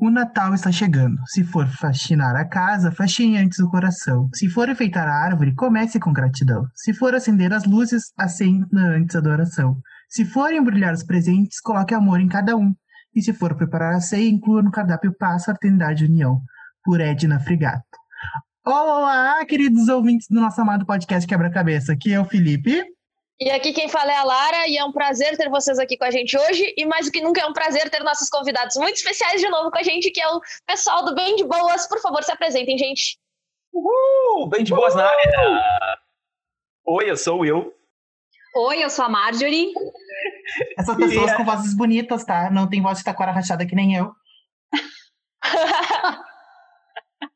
O Natal está chegando. Se for faxinar a casa, faxine antes o coração. Se for enfeitar a árvore, comece com gratidão. Se for acender as luzes, acenda antes a adoração. Se for embrulhar os presentes, coloque amor em cada um. E se for preparar a ceia, inclua no cardápio paz, fraternidade e união. Por Edna Frigato. Olá, queridos ouvintes do nosso amado podcast Quebra-Cabeça. Aqui é o Felipe. E aqui quem fala é a Lara, e é um prazer ter vocês aqui com a gente hoje. E mais do que nunca, é um prazer ter nossos convidados muito especiais de novo com a gente, que é o pessoal do Bem de Boas. Por favor, se apresentem, gente. Uhul! Bem de Boas Uhul! na área! Oi, eu sou o Will. Oi, eu sou a Marjorie. Essas pessoas com vozes bonitas, tá? Não tem voz de taquara rachada que nem eu.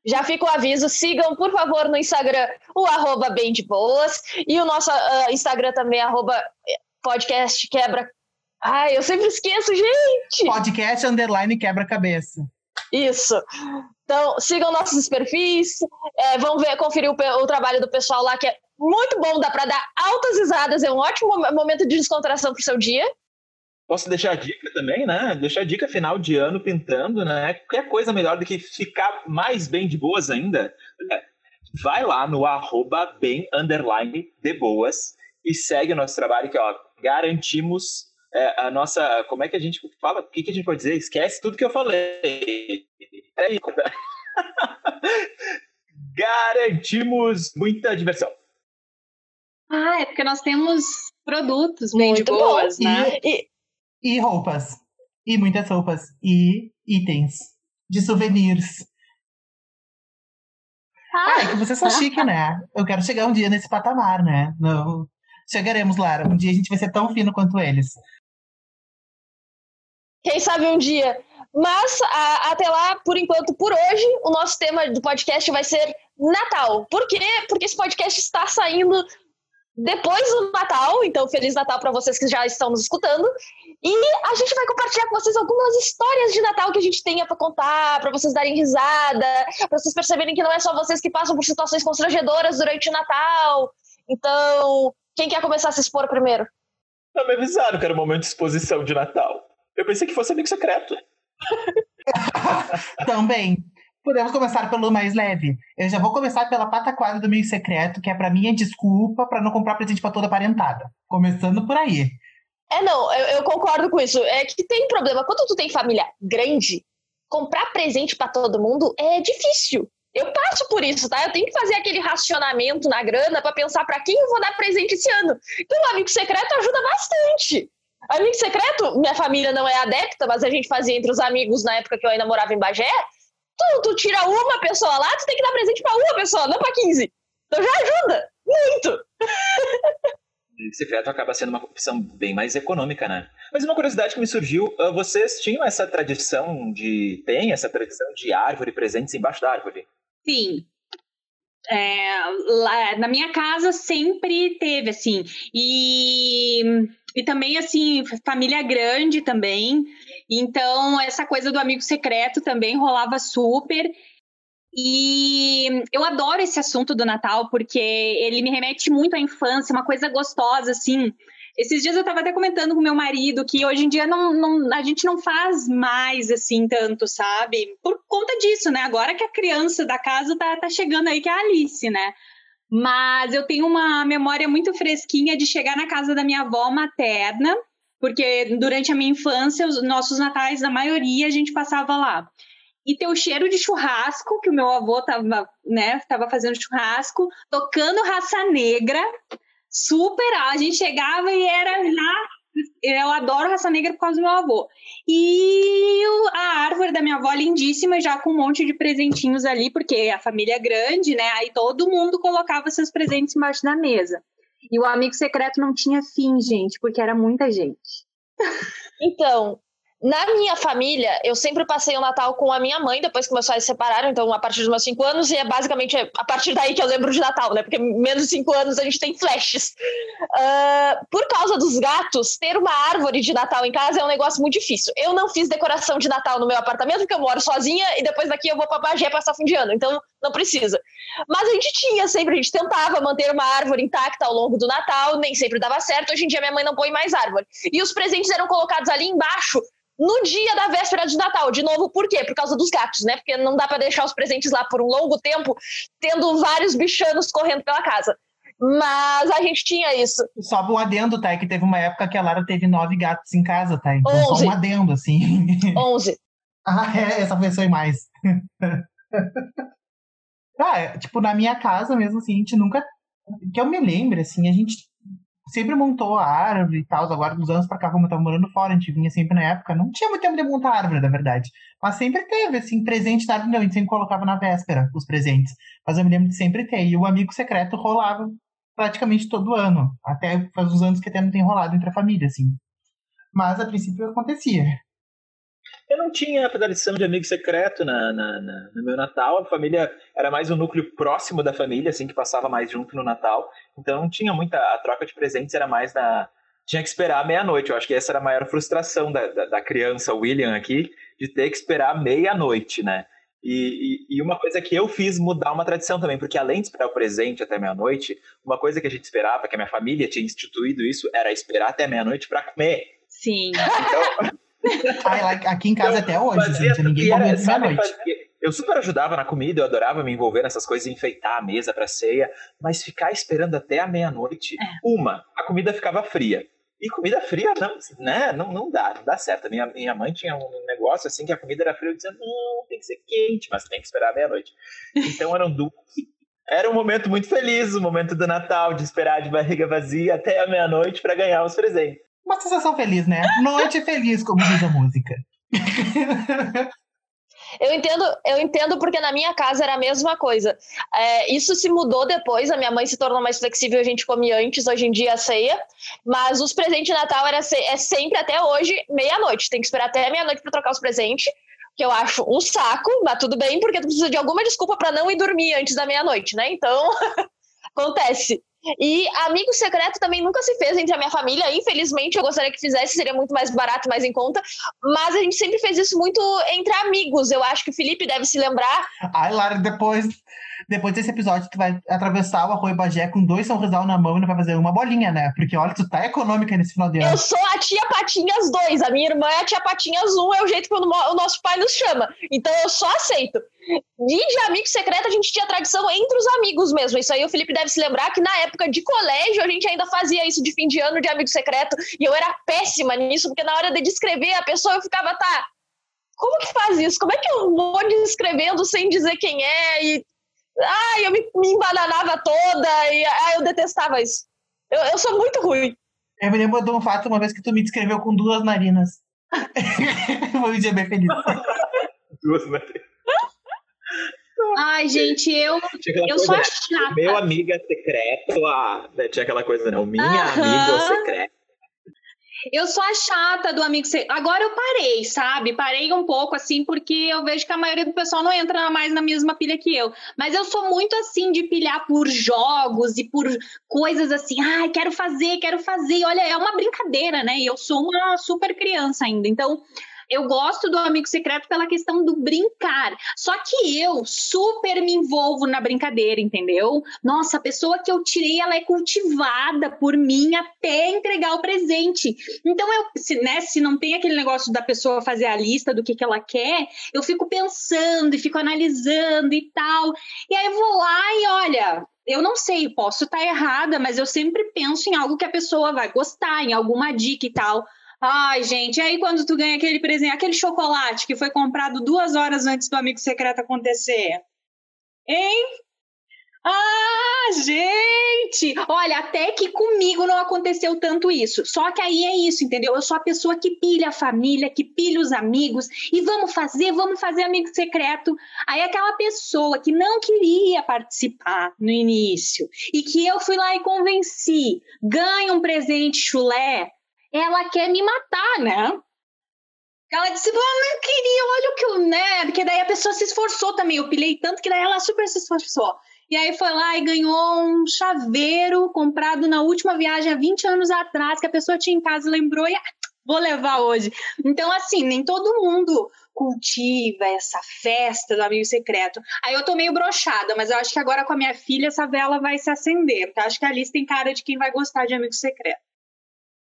Já fica o aviso, sigam, por favor, no Instagram o arroba bem de boas e o nosso uh, Instagram também, arroba podcast quebra. Ai, eu sempre esqueço, gente! Podcast underline quebra-cabeça. Isso. Então, sigam nossos perfis, é, vão ver, conferir o, o, trabalho do pessoal lá, que é muito bom, dá para dar altas risadas, é um ótimo momento de descontração pro seu dia. Posso deixar a dica também, né? Deixar a dica final de ano pintando, né? Qualquer coisa melhor do que ficar mais bem de boas ainda. É, vai lá no arroba bem underline de boas e segue o nosso trabalho que, ó, garantimos é, a nossa... Como é que a gente fala? O que, que a gente pode dizer? Esquece tudo que eu falei. É isso. garantimos muita diversão. Ah, é porque nós temos produtos bem Muito de boas, bom. né? E, e roupas. E muitas roupas. E itens. De souvenirs. Ah, é que vocês são chique, né? Eu quero chegar um dia nesse patamar, né? Não... Chegaremos, Lara. Um dia a gente vai ser tão fino quanto eles. Quem sabe um dia. Mas a, até lá, por enquanto, por hoje, o nosso tema do podcast vai ser Natal. Por quê? Porque esse podcast está saindo depois do Natal, então Feliz Natal para vocês que já estão nos escutando. E a gente vai compartilhar com vocês algumas histórias de Natal que a gente tenha para contar, para vocês darem risada, para vocês perceberem que não é só vocês que passam por situações constrangedoras durante o Natal. Então, quem quer começar a se expor primeiro? Não me avisaram que era um momento de exposição de Natal. Eu pensei que fosse amigo secreto. Também. Podemos começar pelo mais leve. Eu já vou começar pela pataquada do meio secreto, que é para mim a desculpa para não comprar presente para toda parentada. Começando por aí. É, não, eu, eu, concordo com isso. É que tem problema. Quando tu tem família grande, comprar presente para todo mundo é difícil. Eu passo por isso, tá? Eu tenho que fazer aquele racionamento na grana para pensar para quem eu vou dar presente esse ano. Então, o amigo secreto ajuda bastante. Amigo secreto, minha família não é adepta, mas a gente fazia entre os amigos na época que eu ainda morava em Bagé. Tu, tu tira uma pessoa lá, tu tem que dar presente para uma pessoa, não para 15. Então já ajuda muito. secreto acaba sendo uma opção bem mais econômica, né? Mas uma curiosidade que me surgiu, ah, vocês tinham essa tradição de... Tem essa tradição de árvore presentes embaixo da árvore? Sim. É, lá, na minha casa sempre teve, assim. E, e também, assim, família grande também. Então, essa coisa do amigo secreto também rolava super. E eu adoro esse assunto do Natal, porque ele me remete muito à infância, uma coisa gostosa, assim. Esses dias eu estava até comentando com meu marido que hoje em dia não, não, a gente não faz mais assim tanto, sabe? Por conta disso, né? Agora que a criança da casa tá, tá chegando aí, que é a Alice, né? Mas eu tenho uma memória muito fresquinha de chegar na casa da minha avó materna porque durante a minha infância, os nossos natais, a maioria, a gente passava lá. E ter o cheiro de churrasco, que o meu avô estava né, tava fazendo churrasco, tocando raça negra, super, a gente chegava e era lá, eu adoro raça negra por causa do meu avô. E a árvore da minha avó lindíssima, já com um monte de presentinhos ali, porque a família é grande, né? Aí todo mundo colocava seus presentes embaixo da mesa. E o amigo secreto não tinha fim, gente, porque era muita gente. Então, na minha família, eu sempre passei o Natal com a minha mãe, depois que meus pais se separaram, então a partir dos meus cinco anos, e é basicamente a partir daí que eu lembro de Natal, né? Porque menos de cinco anos a gente tem flashes. Uh, por causa dos gatos, ter uma árvore de Natal em casa é um negócio muito difícil. Eu não fiz decoração de Natal no meu apartamento, porque eu moro sozinha, e depois daqui eu vou pra Bagé passar fim de ano. Então, não precisa. Mas a gente tinha sempre, a gente tentava manter uma árvore intacta ao longo do Natal, nem sempre dava certo. Hoje em dia minha mãe não põe mais árvore. E os presentes eram colocados ali embaixo no dia da véspera de Natal. De novo, por quê? Por causa dos gatos, né? Porque não dá para deixar os presentes lá por um longo tempo, tendo vários bichanos correndo pela casa. Mas a gente tinha isso. Só um adendo, tá? É que teve uma época que a Lara teve nove gatos em casa, tá? Então Onze. só um adendo, assim. 11. ah, é, essa pessoa e mais. ah, é, tipo, na minha casa mesmo, assim, a gente nunca. Que eu me lembre, assim, a gente sempre montou a árvore e tal. Agora, dos anos pra cá, como eu tava morando fora, a gente vinha sempre na época. Não tinha muito tempo de montar a árvore, na verdade. Mas sempre teve, assim, presente na árvore. Não, a gente sempre colocava na véspera os presentes. Mas eu me lembro de sempre ter. E o amigo secreto rolava praticamente todo ano. Até faz uns anos que até não tem rolado entre a família, assim. Mas a princípio acontecia. Eu não tinha a tradição de amigo secreto na, na, na- no meu Natal. A família era mais um núcleo próximo da família, assim, que passava mais junto no Natal. Então não tinha muita. A troca de presentes era mais na. Tinha que esperar meia-noite. Eu acho que essa era a maior frustração da, da, da criança William aqui, de ter que esperar meia-noite, né? E, e, e uma coisa que eu fiz mudar uma tradição também, porque além de esperar o presente até meia-noite, uma coisa que a gente esperava, que a minha família tinha instituído isso, era esperar até meia-noite para comer. Sim. Então, aqui em casa até hoje, Fazia gente. Ninguém e era, sabe, noite. fazia- Eu super ajudava na comida, eu adorava me envolver nessas coisas, enfeitar a mesa para ceia, mas ficar esperando até a meia-noite, É. uma, a comida ficava fria. E comida fria não, né, não, não dá, não dá certo. Minha, minha mãe tinha um negócio assim que a comida era fria, eu dizia, não, tem que ser quente, mas tem que esperar a meia-noite. Então eram duas. Era um momento muito feliz, o momento do Natal, de esperar de barriga vazia até a meia-noite para ganhar os presentes. Uma sensação feliz, né? Noite feliz, como diz a música. Eu entendo, eu entendo porque na minha casa era a mesma coisa. É, isso se mudou depois, a minha mãe se tornou mais flexível, a gente come antes, hoje em dia a ceia. Mas os presentes de Natal era é sempre até hoje, meia-noite. Tem que esperar até meia-noite para trocar os presentes, que eu acho um saco, mas tudo bem, porque tu precisa de alguma desculpa para não ir dormir antes da meia-noite, né? Então, acontece. E amigo secreto também nunca se fez entre a minha família. Infelizmente, eu gostaria que fizesse, seria muito mais barato, mais em conta. Mas a gente sempre fez isso muito entre amigos. Eu acho que o Felipe deve se lembrar. Ai, Lara, depois, depois desse episódio, tu vai atravessar o Arroio Bagé com dois São Rosal na mão e não vai fazer uma bolinha, né? Porque olha, tu tá econômica nesse final de ano. Eu sou a tia Patinhas 2, a minha irmã é a tia Patinhas 1, é o jeito que o nosso pai nos chama. Então eu só aceito. E de amigo secreto, a gente tinha tradição entre os amigos mesmo. Isso aí o Felipe deve se lembrar que na época de colégio a gente ainda fazia isso de fim de ano de amigo secreto. E eu era péssima nisso, porque na hora de descrever a pessoa eu ficava, tá. Como que faz isso? Como é que eu vou descrevendo sem dizer quem é? E. Ai, eu me, me embananava toda e ai, eu detestava isso. Eu, eu sou muito ruim. Eu me lembro de um fato uma vez que tu me descreveu com duas narinas. Foi um dia bem feliz. Duas, né? Ai, gente, eu, eu coisa, sou a né? chata. Meu amiga secreto, ah, né, tinha aquela coisa, não, minha Aham. amiga secreta. Eu sou a chata do amigo. Agora eu parei, sabe? Parei um pouco assim, porque eu vejo que a maioria do pessoal não entra mais na mesma pilha que eu. Mas eu sou muito assim de pilhar por jogos e por coisas assim. Ai, quero fazer, quero fazer. Olha, é uma brincadeira, né? E eu sou uma super criança ainda. Então. Eu gosto do amigo secreto pela questão do brincar. Só que eu super me envolvo na brincadeira, entendeu? Nossa, a pessoa que eu tirei, ela é cultivada por mim até entregar o presente. Então, eu, se, né, se não tem aquele negócio da pessoa fazer a lista do que, que ela quer, eu fico pensando e fico analisando e tal. E aí vou lá e olha. Eu não sei, posso estar errada, mas eu sempre penso em algo que a pessoa vai gostar, em alguma dica e tal. Ai, gente, aí quando tu ganha aquele presente, aquele chocolate que foi comprado duas horas antes do amigo secreto acontecer. Hein? Ah, gente! Olha, até que comigo não aconteceu tanto isso. Só que aí é isso, entendeu? Eu sou a pessoa que pilha a família, que pilha os amigos, e vamos fazer, vamos fazer amigo secreto. Aí aquela pessoa que não queria participar no início, e que eu fui lá e convenci, ganha um presente chulé, ela quer me matar, né? Ela disse, "Pô, eu não queria, olha o que eu, né? Porque daí a pessoa se esforçou também. Eu pilhei tanto que daí ela super se esforçou. E aí foi lá e ganhou um chaveiro comprado na última viagem há 20 anos atrás, que a pessoa tinha em casa lembrou, e ah, vou levar hoje. Então, assim, nem todo mundo cultiva essa festa do amigo secreto. Aí eu tô meio brochada, mas eu acho que agora com a minha filha essa vela vai se acender, porque eu acho que a Alice tem cara de quem vai gostar de amigo secreto.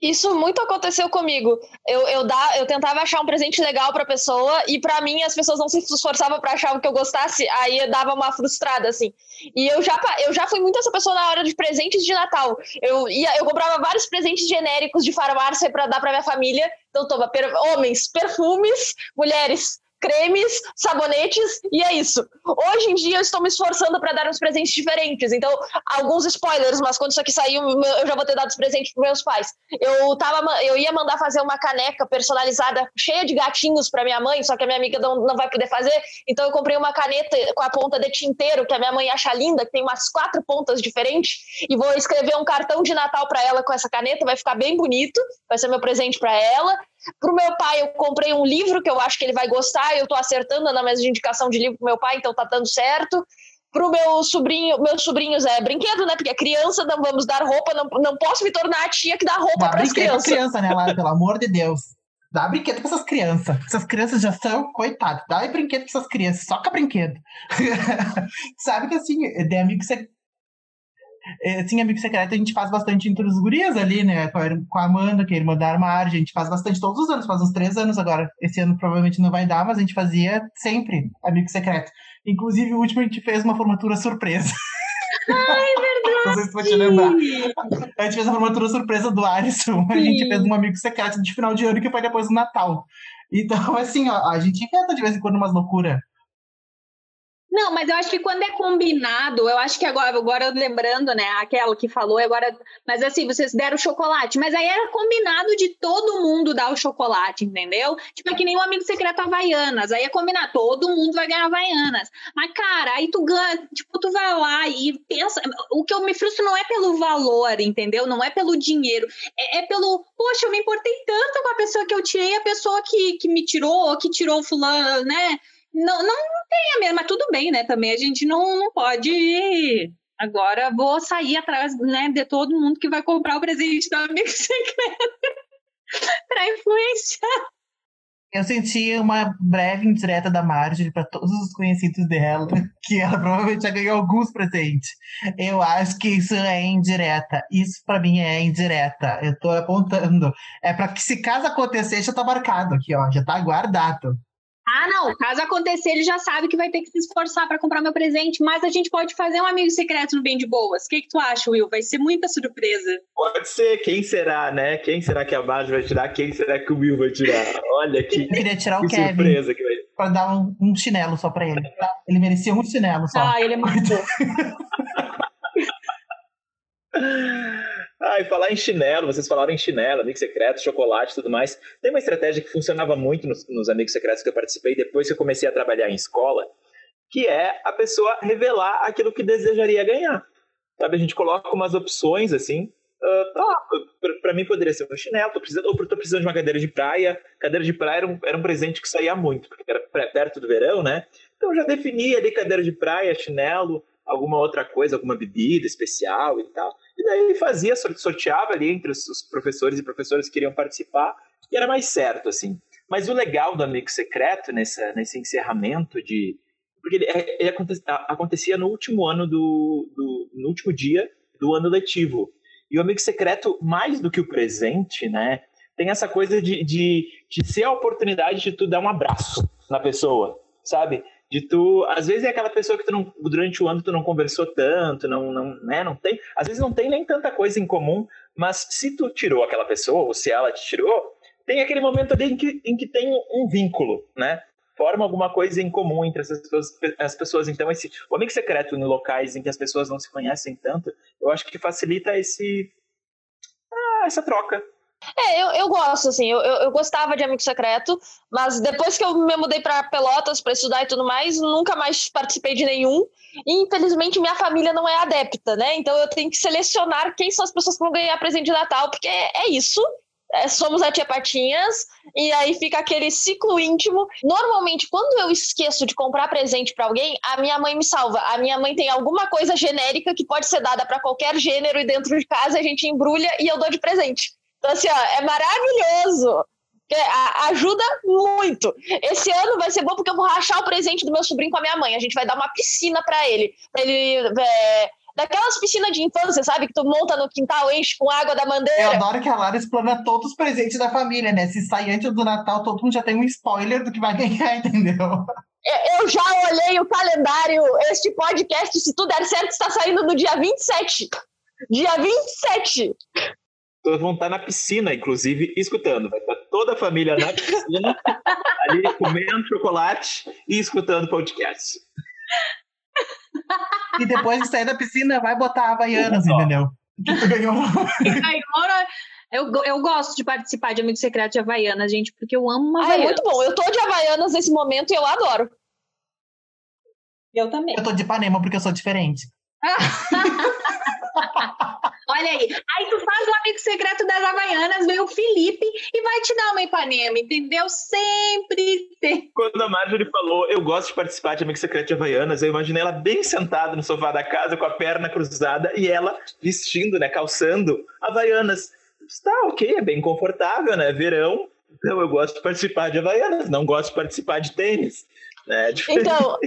Isso muito aconteceu comigo. Eu, eu, dá, eu tentava achar um presente legal pra pessoa e para mim as pessoas não se esforçavam para achar o que eu gostasse, aí eu dava uma frustrada, assim. E eu já, eu já fui muito essa pessoa na hora de presentes de Natal. Eu, ia, eu comprava vários presentes genéricos de farmácia para dar pra minha família. Então, toma, per, homens, perfumes, mulheres, cremes, sabonetes, e é isso. Hoje em dia eu estou me esforçando para dar uns presentes diferentes. Então, alguns spoilers, mas quando isso aqui sair, eu já vou ter dado os presentes para meus pais. Eu tava, eu ia mandar fazer uma caneca personalizada cheia de gatinhos para minha mãe, só que a minha amiga não, não vai poder fazer. Então eu comprei uma caneta com a ponta de tinteiro que a minha mãe acha linda, que tem umas quatro pontas diferentes, e vou escrever um cartão de Natal para ela com essa caneta, vai ficar bem bonito, vai ser meu presente para ela. Pro meu pai, eu comprei um livro que eu acho que ele vai gostar, eu tô acertando na mesma indicação de livro pro meu pai, então tá dando certo. Pro meu sobrinho, meus sobrinhos é brinquedo, né? Porque é criança, não vamos dar roupa, não, não posso me tornar a tia que dá roupa para as crianças. criança, né, Lara? Pelo amor de Deus. Dá brinquedo pra essas crianças. Essas crianças já são, coitadas. Dá brinquedo pra essas crianças, soca brinquedo. Sabe que assim, de amigo você é, sim, Amigo Secreto a gente faz bastante entre os gurias ali, né? Com a, Amanda, que é irmã da Armário, a gente faz bastante todos os anos, faz uns três anos agora. Esse ano provavelmente não vai dar, mas a gente fazia sempre Amigo Secreto. Inclusive, o último a gente fez uma formatura surpresa. Ai, verdade! não sei se vou te lembrar. A gente fez a formatura surpresa do Alisson. A gente fez um Amigo Secreto de final de ano que foi depois do Natal. Então, assim, ó, a gente inventa de vez em quando umas loucuras. Não, mas eu acho que quando é combinado, eu acho que agora, agora lembrando, né, aquela que falou, agora, mas assim, vocês deram chocolate, mas aí era combinado de todo mundo dar o chocolate, entendeu? Tipo, é que nem o um amigo secreto Havaianas, aí é combinar, todo mundo vai ganhar Havaianas. Mas, cara, aí tu ganha, tipo, tu vai lá e pensa, o que eu me frustro não é pelo valor, entendeu? Não é pelo dinheiro, é, é pelo, poxa, eu me importei tanto com a pessoa que eu tirei, a pessoa que, que me tirou, que tirou fulano, né? Não, não tem a mesma, mas tudo bem, né? Também a gente não, não pode. Agora vou sair atrás né, de todo mundo que vai comprar o presente do amigo secreto para influenciar. Eu senti uma breve indireta da Marjorie para todos os conhecidos dela, que ela provavelmente já ganhou alguns presentes. Eu acho que isso é indireta. Isso para mim é indireta. Eu tô apontando. É para que se caso acontecer, já tá marcado aqui, ó, já tá guardado. Ah, não. Caso acontecer, ele já sabe que vai ter que se esforçar para comprar meu presente, mas a gente pode fazer um amigo secreto no Bem de Boas. O que, que tu acha, Will? Vai ser muita surpresa. Pode ser. Quem será, né? Quem será que a Bárbara vai tirar? Quem será que o Will vai tirar? Olha que, Eu queria tirar que o Kevin surpresa que vai Pra dar um, um chinelo só pra ele. Tá? Ele merecia um chinelo só. Ah, ele é muito. Ah, e falar em chinelo, vocês falaram em chinelo, amigo secreto, chocolate e tudo mais. Tem uma estratégia que funcionava muito nos, nos, amigos secretos que eu participei depois que eu comecei a trabalhar em escola, que é a pessoa revelar aquilo que desejaria ganhar. Sabe, a gente coloca umas opções assim. Uh, ah, para mim poderia ser um chinelo, tô precisando, ou tô precisando de uma cadeira de praia. Cadeira de praia era um, era um presente que saía muito, porque era perto do verão, né? Então eu já defini ali cadeira de praia, chinelo, alguma outra coisa, alguma bebida especial e tal. E daí fazia, sorteava ali entre os, professores e professoras que queriam participar, e era mais certo, assim. Mas o legal do Amigo Secreto, nessa, nesse encerramento de... Porque ele, é, ele acontecia no último ano do, do... no último dia do ano letivo. E o Amigo Secreto, mais do que o presente, né? Tem essa coisa de, de, de ser a oportunidade de tu dar um abraço na pessoa, sabe? De tu, às vezes é aquela pessoa que tu não, durante o ano tu não conversou tanto, não, não, né, não tem, às vezes não tem nem tanta coisa em comum, mas se tu tirou aquela pessoa, ou se ela te tirou, tem aquele momento ali em que, em que tem um vínculo, né, forma alguma coisa em comum entre essas pessoas, as pessoas. Então, esse, o amigo secreto em locais em que as pessoas não se conhecem tanto, eu acho que facilita esse, ah, essa troca, é, eu, eu gosto, assim, eu, eu, gostava de Amigo Secreto, mas depois que eu me mudei para Pelotas para estudar e tudo mais, nunca mais participei de nenhum. E infelizmente minha família não é adepta, né? Então eu tenho que selecionar quem são as pessoas que vão ganhar presente de Natal, porque é, é isso. É, somos a tia Patinhas, e aí fica aquele ciclo íntimo. Normalmente, quando eu esqueço de comprar presente para alguém, a minha mãe me salva. A minha mãe tem alguma coisa genérica que pode ser dada para qualquer gênero e dentro de casa a gente embrulha e eu dou de presente. Então, assim, ó, é maravilhoso. ajuda muito. Esse ano vai ser bom porque eu vou rachar o presente do meu sobrinho com a minha mãe. A gente vai dar uma piscina para ele. Pra ele é, daquelas piscinas de infância, sabe? Que tu monta no quintal, enche com água da mandeira. Eu adoro que a Lara explana todos os presentes da família, né? Se sair antes do Natal, todo mundo já tem um spoiler do que vai ganhar, entendeu? Eu já olhei o calendário. Este podcast, se tudo der certo, está saindo no dia 27. Dia 27. Todos vão estar na piscina, inclusive, escutando. Vai estar toda a família na piscina, ali comendo chocolate e escutando podcast. E depois de sair da piscina, vai botar Havaianas, entendeu? Que tu ganhou. Eu, eu gosto de participar de Amigo Secreto de Havaianas, gente, porque eu amo Havaianas. Ah, é muito bom. Eu tô de Havaianas nesse momento e eu adoro. Eu também. Eu tô de Ipanema porque eu sou diferente. Olha aí. Aí tu faz o amigo secreto das Havaianas, vem o Felipe e vai te dar uma Ipanema, entendeu? Sempre tem. Quando a Marjorie falou, eu gosto de participar de amigo secreto de Havaianas, eu imaginei ela bem sentada no sofá da casa, com a perna cruzada e ela vestindo, né, calçando Havaianas. Está ok, é bem confortável, né? Verão. Então eu gosto de participar de Havaianas, não gosto de participar de tênis. Né? É então,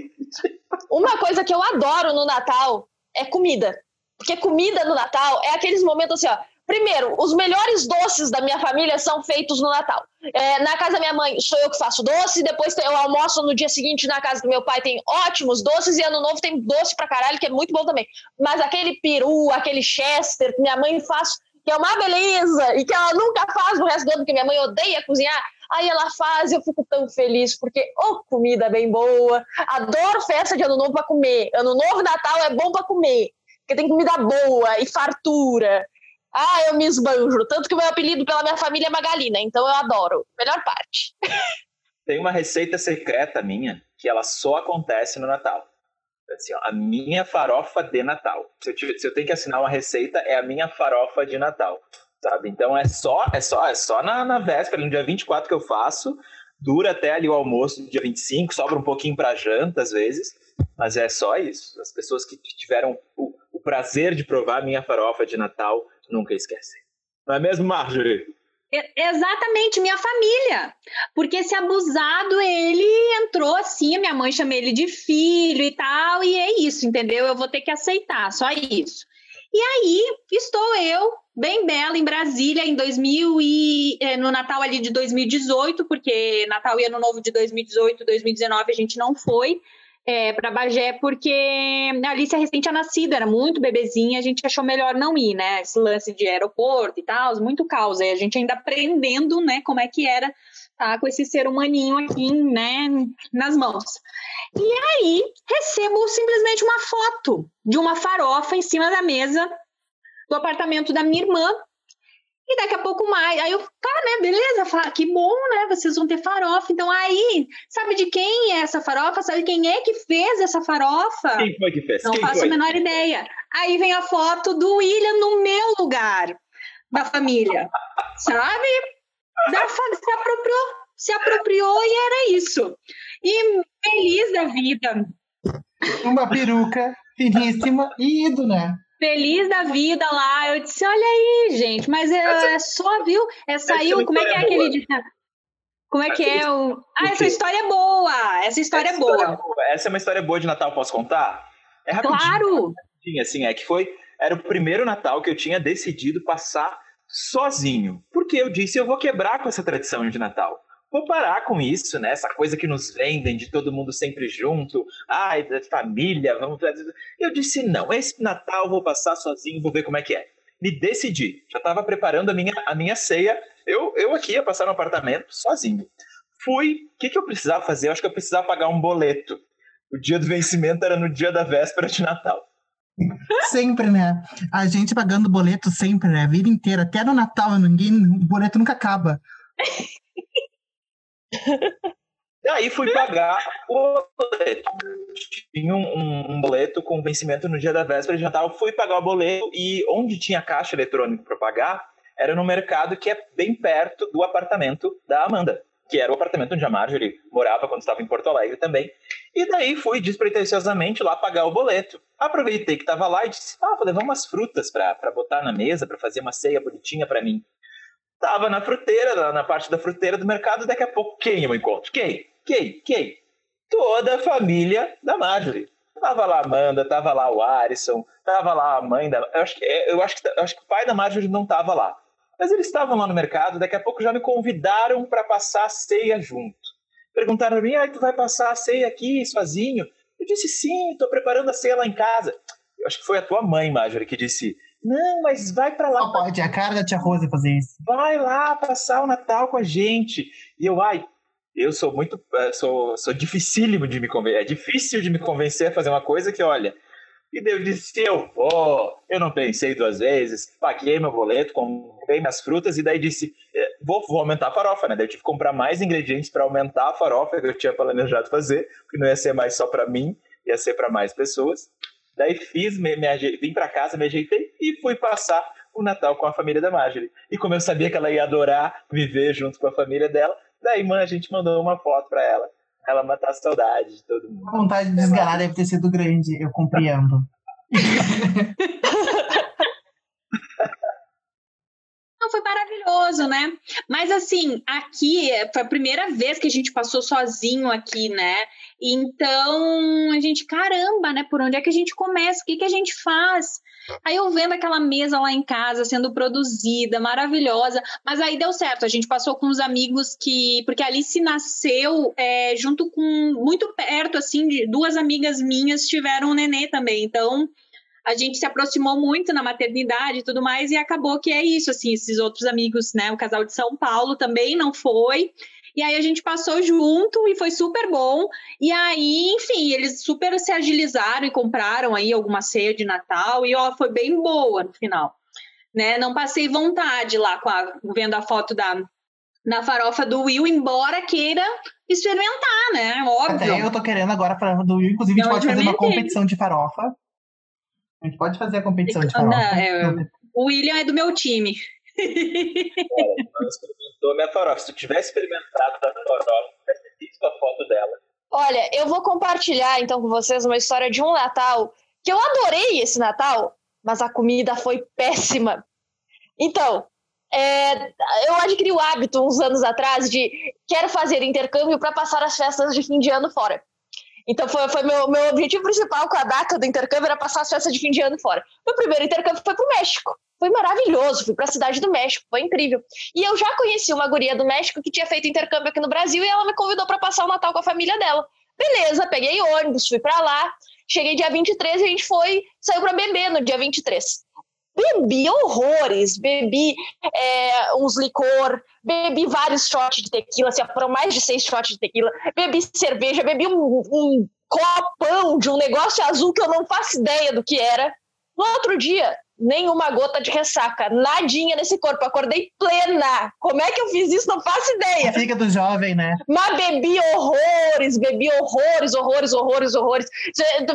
uma coisa que eu adoro no Natal é comida. Porque comida no Natal é aqueles momentos assim, ó. Primeiro, os melhores doces da minha família são feitos no Natal. É, na casa da minha mãe, sou eu que faço doce, depois eu almoço no dia seguinte na casa do meu pai, tem ótimos doces, e ano novo tem doce pra caralho, que é muito bom também. Mas aquele peru, aquele chester que minha mãe faz, que é uma beleza, e que ela nunca faz no resto do ano, porque minha mãe odeia cozinhar, aí ela faz e eu fico tão feliz, porque, oh, comida bem boa, adoro festa de ano novo pra comer, ano novo Natal é bom pra comer porque tem comida boa e fartura. Ah, eu me esbanjo. Tanto que o meu apelido pela minha família é Magalina, então eu adoro. Melhor parte. Tem uma receita secreta minha que ela só acontece no Natal. Assim, ó, a minha farofa de Natal. Se eu, tiver, se eu tenho que assinar uma receita, é a minha farofa de Natal. Sabe? Então é só, é só, é só na, na véspera, no dia 24 que eu faço. Dura até ali o almoço, dia 25, sobra um pouquinho para janta às vezes. Mas é só isso. As pessoas que tiveram prazer de provar minha farofa de Natal nunca esquecem. Não é mesmo, Marjorie? Exatamente, minha família. Porque esse abusado, ele entrou assim, minha mãe chama ele de filho e tal, e é isso, entendeu? Eu vou ter que aceitar, só isso. E aí, estou eu, bem bela, em Brasília, em 2000 e eh, no Natal ali de 2018, porque Natal e Ano Novo de 2018, 2019 a gente não foi é, para Bagé, porque a Alice recente tinha nascido, era muito bebezinha, a gente achou melhor não ir, né? Esse lance de aeroporto e tal, muito causa. E a gente ainda aprendendo, né, como é que era tá com esse ser humaninho aqui, né, nas mãos. E aí recebo simplesmente uma foto de uma farofa em cima da mesa do apartamento da minha irmã, e daqui a pouco mais. Aí eu, tá, né, beleza, que bom, né? Vocês vão ter farofa. Então aí, sabe de quem é essa farofa? Sabe quem é que fez essa farofa? Quem foi que fez? Não quem faço foi? a menor ideia. Aí vem a foto do William no meu lugar da família. sabe? Da, se apropriou, se apropriou e era isso. E feliz da vida. Uma peruca finíssima e ido, né? Feliz da vida lá. Eu disse, olha aí, gente, mas é, é só, viu? É saiu, como é que é aquele de... Como é que é o... Ah, essa história é boa! Essa história essa é boa. História é boa. Essa é uma história boa de Natal, posso contar? É rapidinho. Claro! Assim, é que foi... Era o primeiro Natal que eu tinha decidido passar sozinho. Porque eu disse, eu vou quebrar com essa tradição de Natal vou parar com isso, né? Essa coisa que nos vendem de todo mundo sempre junto, ai, da família, vamos. Eu disse não, esse Natal vou passar sozinho, vou ver como é que é. Me decidi, já estava preparando a minha, a minha ceia. Eu, eu aqui ia passar no apartamento sozinho. Fui, o que, que eu precisava fazer? Eu acho que eu precisava pagar um boleto. O dia do vencimento era no dia da véspera de Natal. Sempre, né? A gente pagando boleto sempre, né? A vida inteira. Até no Natal, ninguém, o boleto nunca acaba. E aí fui pagar o boleto. Tinha um, um, um, boleto com vencimento no dia da véspera de Natal. Fui pagar o boleto e onde tinha caixa eletrônico para pagar era no mercado que é bem perto do apartamento da Amanda, que era o apartamento onde a Marjorie morava quando estava em Porto Alegre também. E daí fui despretensiosamente lá pagar o boleto. Aproveitei que estava lá e disse: Ah, vou levar umas frutas para botar na mesa, para fazer uma ceia bonitinha para mim. Tava na fruteira, na parte da fruteira do mercado, daqui a pouco quem eu encontro? Quem? Quem? Quem? Toda a família da Marjorie. Tava lá a Amanda, tava lá o Arison, tava lá a mãe da. Eu acho que, é, eu acho que, eu acho que o pai da Marjorie não tava lá. Mas eles estavam lá no mercado, daqui a pouco já me convidaram para passar a ceia junto. Perguntaram a mim, ah, tu vai passar a ceia aqui sozinho? Eu disse, sim, estou preparando a ceia lá em casa. Eu acho que foi a tua mãe, Marjorie, que disse, não, mas vai para lá. Não pode, a cara da tia Rosa fazer isso. Vai lá passar o Natal com a gente. E eu, ai, eu sou muito, eh, sou, sou dificílimo de me convencer, é difícil de me convencer a fazer uma coisa que, olha, e Deus disse, eu vou, eu não pensei duas vezes, paguei meu boleto, comprei minhas frutas, e daí disse, eh, vou, vou aumentar a farofa, né? Daí eu tive que comprar mais ingredientes para aumentar a farofa que eu tinha planejado fazer, porque não ia ser mais só para mim, ia ser para mais pessoas. Daí fiz, me, me vim para casa, me ajeitei e fui passar o Natal com a família da Marjorie. E como eu sabia que ela ia adorar viver junto com a família dela, daí, mãe, a gente mandou uma foto para ela. Ela matar a saudade de todo mundo. A vontade de desgarrar deve ter sido grande, eu compreendo. Não, foi maravilhoso, né? Mas assim, aqui foi a primeira vez que a gente passou sozinho aqui, né? Então, a gente, caramba, né? Por onde é que a gente começa? O que, que a gente faz? Aí eu vendo aquela mesa lá em casa sendo produzida, maravilhosa, mas aí deu certo. A gente passou com os amigos que. Porque a Alice nasceu é, junto com. Muito perto, assim, de duas amigas minhas tiveram um nenê também. Então, a gente se aproximou muito na maternidade e tudo mais, e acabou que é isso, assim, esses outros amigos, né? O casal de São Paulo também não foi. E aí a gente passou junto e foi super bom. E aí, enfim, eles super se agilizaram e compraram aí alguma ceia de Natal e ó, foi bem boa no final. Né? Não passei vontade lá com a, vendo a foto da na farofa do Will, embora queira experimentar, né? Óbvio. Até eu tô querendo agora farofa do Will, inclusive a gente pode fazer uma competição de farofa. A gente pode fazer a competição de farofa. Não, é, o William é do meu time. não experimentou minha farofa. Se tu tivesse experimentado da farofa, tivesse visto a foto dela. Olha, eu vou compartilhar então com vocês uma história de um Natal que eu adorei esse Natal, mas a comida foi péssima. Então, é, eu adquiri o hábito uns anos atrás de quero fazer intercâmbio para passar as festas de fim de ano fora. Então foi, foi meu, meu objetivo principal com a data do intercâmbio era passar as festas de fim de ano fora. Meu primeiro intercâmbio foi para o México. Foi maravilhoso, fui para a cidade do México, foi incrível. E eu já conheci uma guria do México que tinha feito intercâmbio aqui no Brasil e ela me convidou para passar o Natal com a família dela. Beleza, peguei ônibus, fui para lá. Cheguei dia 23 e a gente foi, saiu para beber no dia 23 bebi horrores, bebi é, uns licor, bebi vários shots de tequila, assim, foram mais de seis shots de tequila, bebi cerveja, bebi um, um copão de um negócio azul que eu não faço ideia do que era. No outro dia, nenhuma gota de ressaca, nadinha nesse corpo. Acordei plena. Como é que eu fiz isso? Não faço ideia. Fica do jovem, né? Mas bebi horrores, bebi horrores, horrores, horrores, horrores.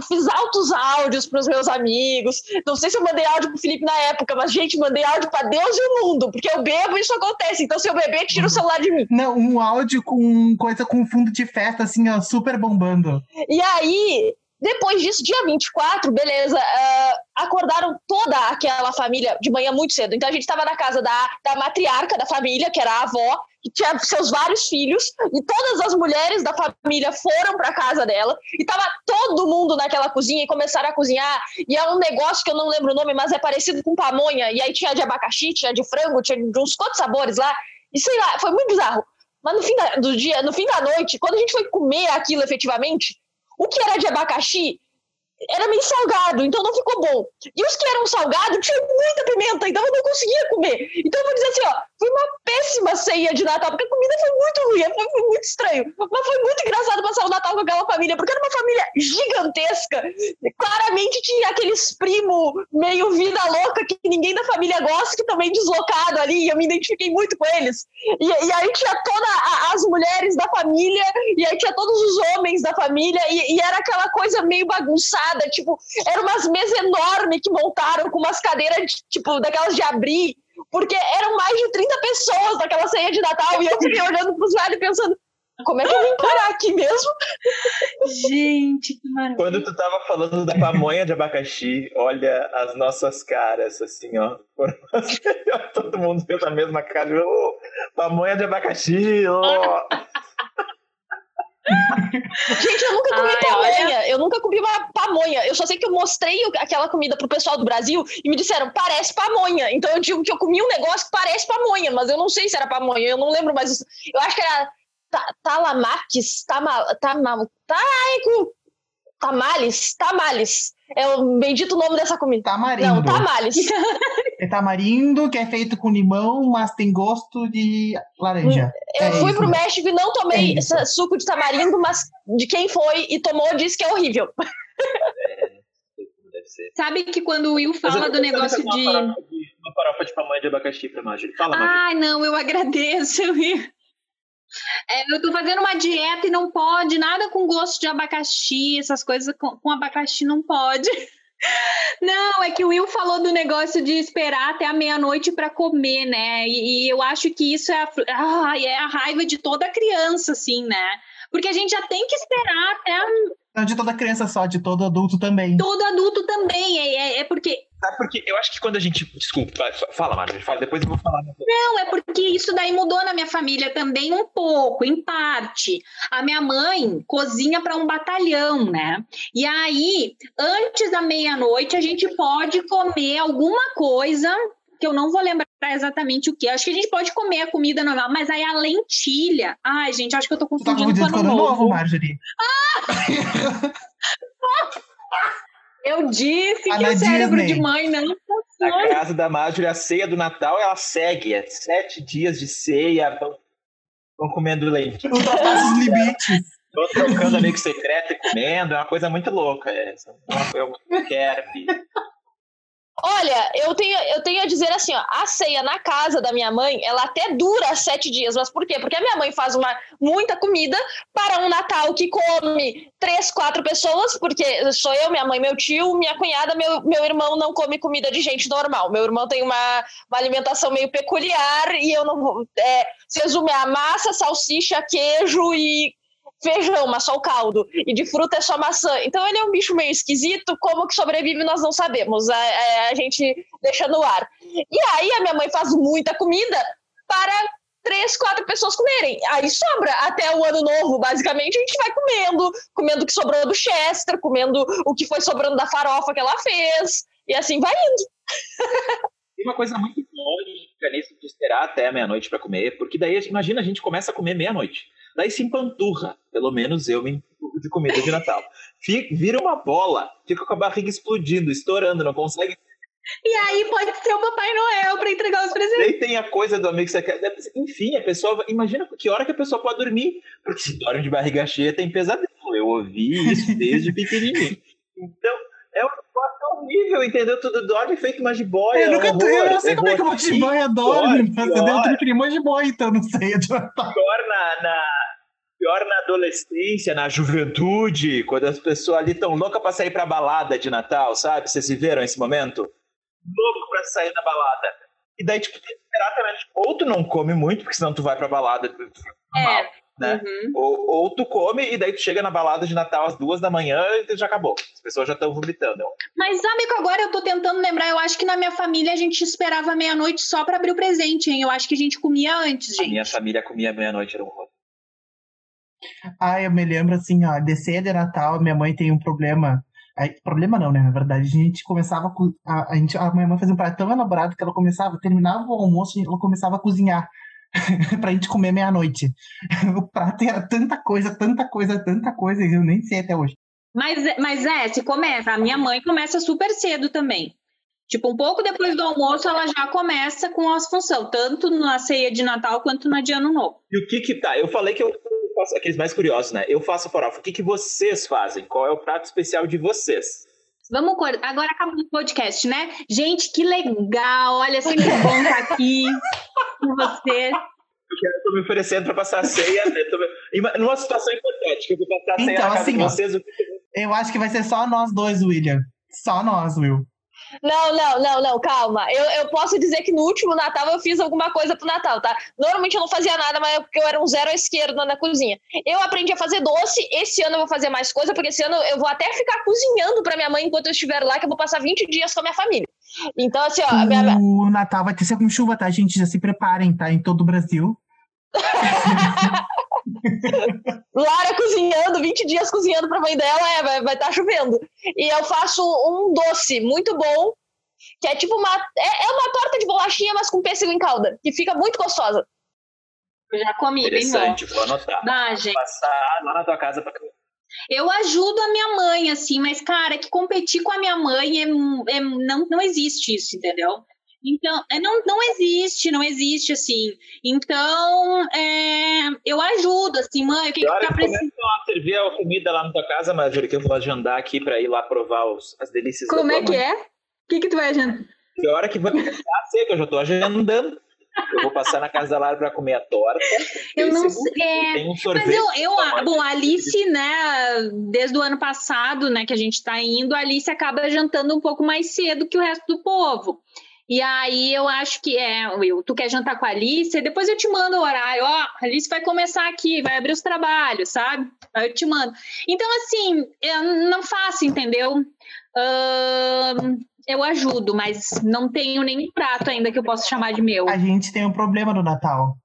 Fiz altos áudios para os meus amigos. Não sei se eu mandei áudio pro Felipe na época, mas, gente, mandei áudio para Deus e o mundo, porque eu bebo e isso acontece. Então, se eu beber, tira o celular de mim. Não, um áudio com coisa com fundo de festa, assim, ó, super bombando. E aí, depois disso, dia 24, beleza, uh, acordaram toda aquela família de manhã muito cedo. Então a gente estava na casa da, da matriarca da família, que era a avó, que tinha seus vários filhos, e todas as mulheres da família foram para casa dela, e tava todo mundo naquela cozinha e começaram a cozinhar. E é um negócio que eu não lembro o nome, mas é parecido com pamonha, e aí tinha de abacaxi, tinha de frango, tinha de uns quantos sabores lá, e sei lá, foi muito bizarro. Mas no fim da, do dia, no fim da noite, quando a gente foi comer aquilo efetivamente, o que era de abacaxi era meio salgado, então não ficou bom. E os que eram salgados tinham muita pimenta, então eu não conseguia comer. Então eu vou dizer assim, ó, foi uma péssima ceia de Natal, porque a comida foi muito ruim, foi, foi muito estranho. Mas foi muito engraçado passar o Natal com aquela família, porque era uma família gigantesca. Claramente tinha aqueles primos meio vida louca que ninguém da família gosta, que também deslocado ali, e eu me identifiquei muito com eles. E, e aí tinha todas as mulheres da família, e aí tinha todos os homens da família, e, e era aquela coisa meio bagunçada tipo, eram umas mesas enormes que montaram com umas cadeiras, tipo, daquelas de abrir, porque eram mais de 30 pessoas naquela ceia de Natal, e eu fiquei olhando pros velhos pensando, Como é que eu vim parar aqui mesmo? Gente, que maravilha. Quando tu tava falando da pamonha de abacaxi, olha as nossas caras, assim, ó. Todo mundo fez a mesma cara. Oh, pamonha de abacaxi, oh. Gente, eu nunca comi Ai, pamonha. olha. Eu nunca comi uma pamonha. Eu só sei que eu mostrei aquela comida pro pessoal do Brasil e me disseram, parece pamonha. Então eu digo que eu comi um negócio que parece pamonha, mas eu não sei se era pamonha. Eu não lembro mais. Eu acho que era ta- talamaques, tama, tama, taico, tamales, tamales. É o bendito nome dessa comida. Tamarindo. Não, tamales. É tamarindo, que é feito com limão, mas tem gosto de laranja. Eu É fui isso pro. México e não tomei É suco de tamarindo, mas de quem foi e tomou disse que é horrível. Ser. Sabe que quando o Will fala do negócio fazer de. Uma farofa de, uma farofa de pamonha de abacaxi pra Marjorie. Fala, Marjorie. Ai, não, eu agradeço, Will. É, eu tô fazendo uma dieta e não pode, nada com gosto de abacaxi, essas coisas com, com abacaxi não pode. Não, é que o Will falou do negócio de esperar até a meia-noite para comer, né? E, e eu acho que isso é a, é a raiva de toda criança, assim, né? Porque a gente já tem que esperar até a- Não de toda criança só, de todo adulto também. todo adulto também. É, é, é porque Sabe porque eu acho que quando a gente. Desculpa, fala, Marjorie, fala, depois eu vou falar. Não, é porque isso daí mudou na minha família também um pouco, em parte. A minha mãe cozinha para um batalhão, né? E aí, antes da meia-noite, a gente pode comer alguma coisa que eu não vou lembrar exatamente o que. Acho que a gente pode comer a comida normal, mas aí a lentilha. Ai, gente, acho que eu tô tá confundindo confundindo com com ano novo. novo, Marjorie. Eu disse A que da o cérebro Disney. de mãe não Na funciona. casa da Marjorie, a ceia do Natal, ela segue. É sete dias de ceia, vão, vão comendo lentilha, Ultrapassa os limites. vão trocando amigo secreto e comendo. É uma coisa muito louca. É uma coisa muito quero, Olha, eu tenho, eu tenho a dizer assim, ó, a ceia na casa da minha mãe, ela até dura sete dias, mas por quê? Porque a minha mãe faz uma, muita comida para um Natal que come três, quatro pessoas, porque sou eu, minha mãe, meu tio, minha cunhada, meu, meu irmão não come comida de gente normal. Meu irmão tem uma, uma alimentação meio peculiar e eu não vou. É, se resume a massa, salsicha, queijo e feijão, mas só o caldo. E de fruta é só maçã. Então ele é um bicho meio esquisito. Como que sobrevive, nós não sabemos. A, a- a gente deixa no ar. E aí a minha mãe faz muita comida para três, quatro pessoas comerem. Aí sobra até o ano novo, basicamente, a gente vai comendo, comendo o que sobrou do Chester, comendo o que foi sobrando da farofa que ela fez, e assim vai indo. Tem uma coisa muito lógica nisso de esperar até meia-noite para comer, porque daí, imagina, a gente começa a comer meia-noite. Daí se empanturra, pelo menos eu me empurro de comida de Natal. Fica, vira uma bola, fica com a barriga explodindo, estourando, não consegue. E aí pode ser o Papai Noel para entregar os presentes. Daí tem a coisa do amigo secreto. Enfim, a pessoa. Imagina que hora que a pessoa pode dormir. Porque se dorme de barriga cheia tem pesadelo. Eu ouvi isso desde pequenininho. Então, é um negócio horrível, entendeu? Tudo dorme feito uma jiboia. Eu, nunca, horror, eu não sei como é que horror. uma jiboia dorme, pior, mas eu tenho que uma jiboia, então não sei pior na, na- pior na adolescência, na juventude, quando as pessoas ali estão loucas pra sair pra balada de Natal, sabe? Vocês se viram esse momento? Louco pra sair da balada. E daí, tipo, tem que esperar também. Ou tu não come muito, porque senão tu vai pra balada fica mal, né? Uhum. Ou, ou tu come e daí tu chega na balada de Natal às duas da manhã e já acabou. As pessoas já estão vomitando. Mas que agora eu tô tentando lembrar, eu acho que na minha família a gente esperava meia-noite só para abrir o presente, hein? Eu acho que a gente comia antes, A gente. minha família comia meia-noite, era um horror. Ah, eu me lembro assim, ó, de ceia de Natal, minha mãe tem um problema. Aí, problema não, né? Na verdade, a gente começava a, a, gente, a minha mãe fazia um prato tão elaborado que ela começava, terminava o almoço e ela começava a cozinhar pra gente comer meia-noite. O prato era tanta coisa, tanta coisa, tanta coisa, eu nem sei até hoje. Mas, mas é, se começa. A minha mãe começa super cedo também. Tipo, um pouco depois do almoço, ela já começa com as funções, tanto na ceia de Natal quanto na de Ano Novo. E o que que tá? Eu falei que eu faço aqueles mais curiosos, né? Eu faço farofa. O que que vocês fazem? Qual é o prato especial de vocês? Vamos, agora acaba o podcast, né? Gente, que legal! Olha, sempre bom estar aqui com vocês. Eu tô me oferecendo pra passar a ceia. né? Tô Numa situação hipotética, eu vou passar a ceia Então, na casa assim, de vocês. Eu acho que vai ser só nós dois, William. Só nós, Will. Não, não, não, não, calma. Eu, eu posso dizer que no último Natal eu fiz alguma coisa pro Natal, tá? Normalmente eu não fazia nada, mas é porque eu era um zero à esquerda na cozinha. Eu aprendi a fazer doce, esse ano eu vou fazer mais coisa, porque esse ano eu vou até ficar cozinhando pra minha mãe enquanto eu estiver lá, que eu vou passar 20 dias com a minha família. Então, assim, ó. Minha... O Natal vai ter ser com chuva, tá, gente? Já se preparem, tá? Em todo o Brasil. Lara cozinhando, 20 dias cozinhando pra mãe dela, é, vai estar vai tá chovendo. E eu faço um doce muito bom, que é tipo uma. É, é uma torta de bolachinha, mas com pêssego em calda, que fica muito gostosa. Eu já comi, bem bom. vou anotar. Dá, gente. Passar lá na tua casa pra eu ajudo a minha mãe, assim, mas, cara, que competir com a minha mãe é, é não, não existe isso, entendeu? Então, é, não, não existe, não existe assim. Então, é, eu ajudo, assim, mãe, o que, que tá precisando? a servir a comida lá na tua casa, que eu vou agendar aqui para ir lá provar os, as delícias Como é que é? O que, que tu vai agendar? Que hora que vai começar a ser, que eu já tô agendando. Eu vou passar na casa da Lara para comer a torta. Eu não sei. É... Tem um sorvete. Mas eu, eu bom, a Alice, né, desde o ano passado, né, que a gente está indo, a Alice acaba jantando um pouco mais cedo que o resto do povo. E aí eu acho que é, Will, tu quer jantar com a Alice, depois eu te mando o horário, ó, a Alice vai começar aqui, vai abrir os trabalhos, sabe? Aí eu te mando. Então, assim, eu não faço, entendeu? Uh, eu ajudo, mas não tenho nenhum prato ainda que eu possa chamar de meu. A gente tem um problema no Natal.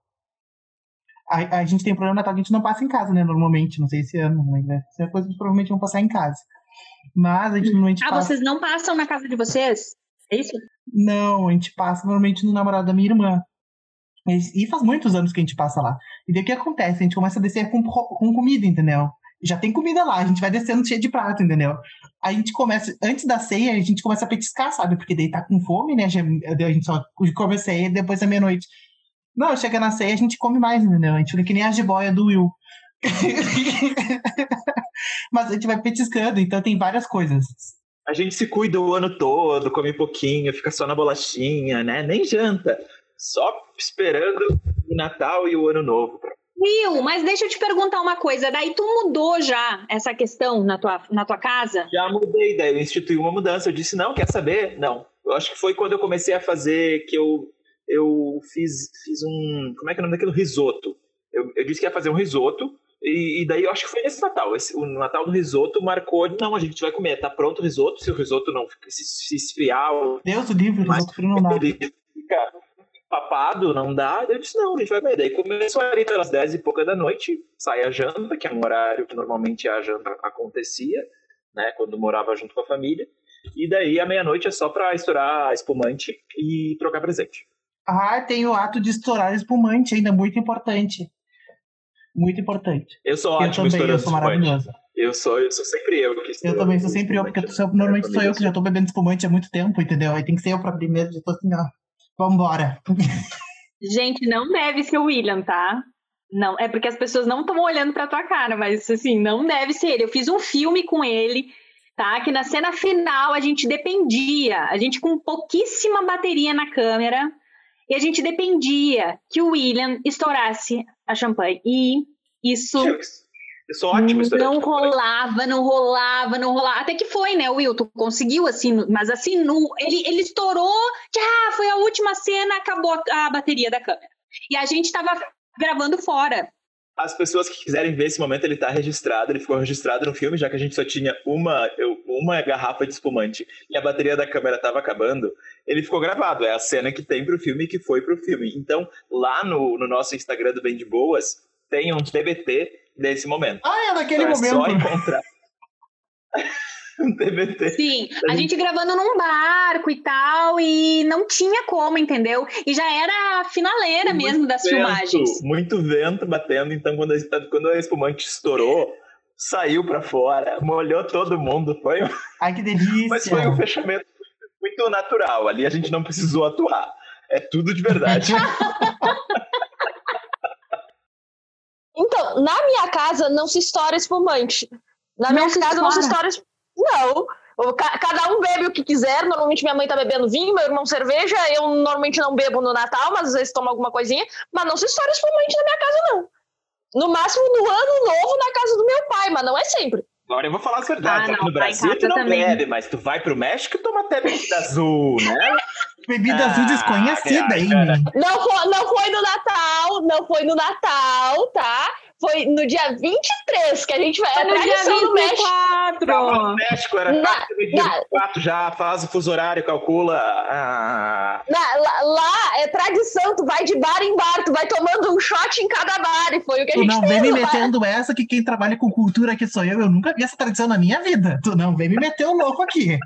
A, a gente tem um problema no Natal que a gente não passa em casa, né? Normalmente, não sei esse ano, né? Essa é coisa que provavelmente vão passar em casa. Mas a gente normalmente Ah, passa... vocês não passam na casa de vocês? É isso? Não, a gente passa normalmente no namorado da minha irmã. E faz muitos anos que a gente passa lá. E daí o que acontece? A gente começa a descer com, com comida, entendeu? Já tem comida lá, a gente vai descendo cheio de prato, entendeu? A gente começa, antes da ceia, a gente começa a petiscar, sabe? Porque daí tá com fome, né? A gente só come a ceia depois da meia-noite. Não, chega na ceia, a gente come mais, entendeu? A gente fica que nem a jiboia do Will. Mas a gente vai petiscando, então tem várias coisas. A gente se cuida o ano todo, come pouquinho, fica só na bolachinha, né? Nem janta. Só esperando o Natal e o Ano Novo. Will, mas deixa eu te perguntar uma coisa. Daí tu mudou já essa questão na tua, na tua casa? Já mudei, daí eu instituí uma mudança. Eu disse, não, quer saber? Não. Eu acho que foi quando eu comecei a fazer que eu, eu fiz, fiz um... Como é que é o nome daquilo? Risoto. Eu, eu disse que ia fazer um risoto e, e, daí eu acho que foi nesse Natal. Esse, o Natal do risoto marcou. Não, a gente vai comer. Tá pronto o risoto. Se o risoto não se, se esfriar. Deus o livre, o risoto frio não dá. Ele fica papado, não dá. Eu disse, não, a gente vai comer. Daí começou ali pelas 10 e pouca da noite. Sai a janta, que é um horário que normalmente a janta acontecia, né? Quando morava junto com a família. E daí a meia-noite é só pra estourar espumante e trocar presente. Ah, tem o ato de estourar espumante ainda, muito importante muito importante. Eu sou ótimo eu também, eu sou maravilhosa. Eu sou, eu sou sempre eu que Eu também sou sempre eu, porque eu sou, normalmente sou eu que já tô bebendo espumante há muito tempo, entendeu? Aí tem que ser eu pra primeiro, já tô assim, ó, vambora. Gente, não deve ser o William, tá? Não, é porque as pessoas não estão olhando pra tua cara, mas assim, não deve ser ele. Eu fiz um filme com ele, tá? Que na cena final a gente dependia, a gente com pouquíssima bateria na câmera, e a gente dependia que o William estourasse a champanhe. E isso. Eu sou ótimo Não rolava, não rolava, não rolava. Até que foi, né, Will? Tu conseguiu, assim, mas assim, no, ele, ele estourou, ah, foi a última cena, acabou a bateria da câmera. E a gente tava gravando fora. As pessoas que quiserem ver esse momento, ele tá registrado, ele ficou registrado no filme, já que a gente só tinha uma, uma garrafa de espumante e a bateria da câmera tava acabando, ele ficou gravado. É a cena que tem pro filme e que foi pro filme. Então, lá no, no nosso Instagram do Bem de Boas, tem um TBT desse momento. Ah, é naquele então, momento. É só encontrar. um TBT. Sim, a gente gravando num barco e tal, e não tinha como, entendeu? E já era a finaleira muito mesmo das vento, filmagens. Muito vento batendo, então quando a, quando a espumante estourou, saiu para fora, molhou todo mundo. Foi Ai, que delícia! Mas foi um fechamento muito natural. Ali a gente não precisou atuar. É tudo de verdade. então, na minha casa não se estoura espumante. Na não minha casa estoura. não se estoura. Não. Cada um bebe o que quiser. Normalmente minha mãe tá bebendo vinho, meu irmão cerveja. Eu normalmente não bebo no Natal, mas às vezes tomo alguma coisinha. Mas não se estoura espumante na minha casa, não. No máximo no ano novo na casa do meu pai, mas não é sempre. Agora eu vou falar a verdade. Ah, não, no Brasil tu não também. bebe, mas tu vai pro México e toma até bebida azul, né? Bebida azul Ah, desconhecida, hein? Não foi, não foi no Natal, não foi no Natal, tá? Foi no dia 23 que a gente vai. No dia tradição no México. 24. No México, era Na- do dia na- 24 já, faz o fuso horário, calcula. Ah, Na- lá, lá é tradição, tu vai de bar em bar, tu vai tomando um shot em cada bar, e foi o que a Tu gente não fez. vem me lá. metendo essa que quem trabalha com cultura aqui sou eu. Eu nunca vi essa tradição na minha vida. Tu não vem me meter o louco aqui.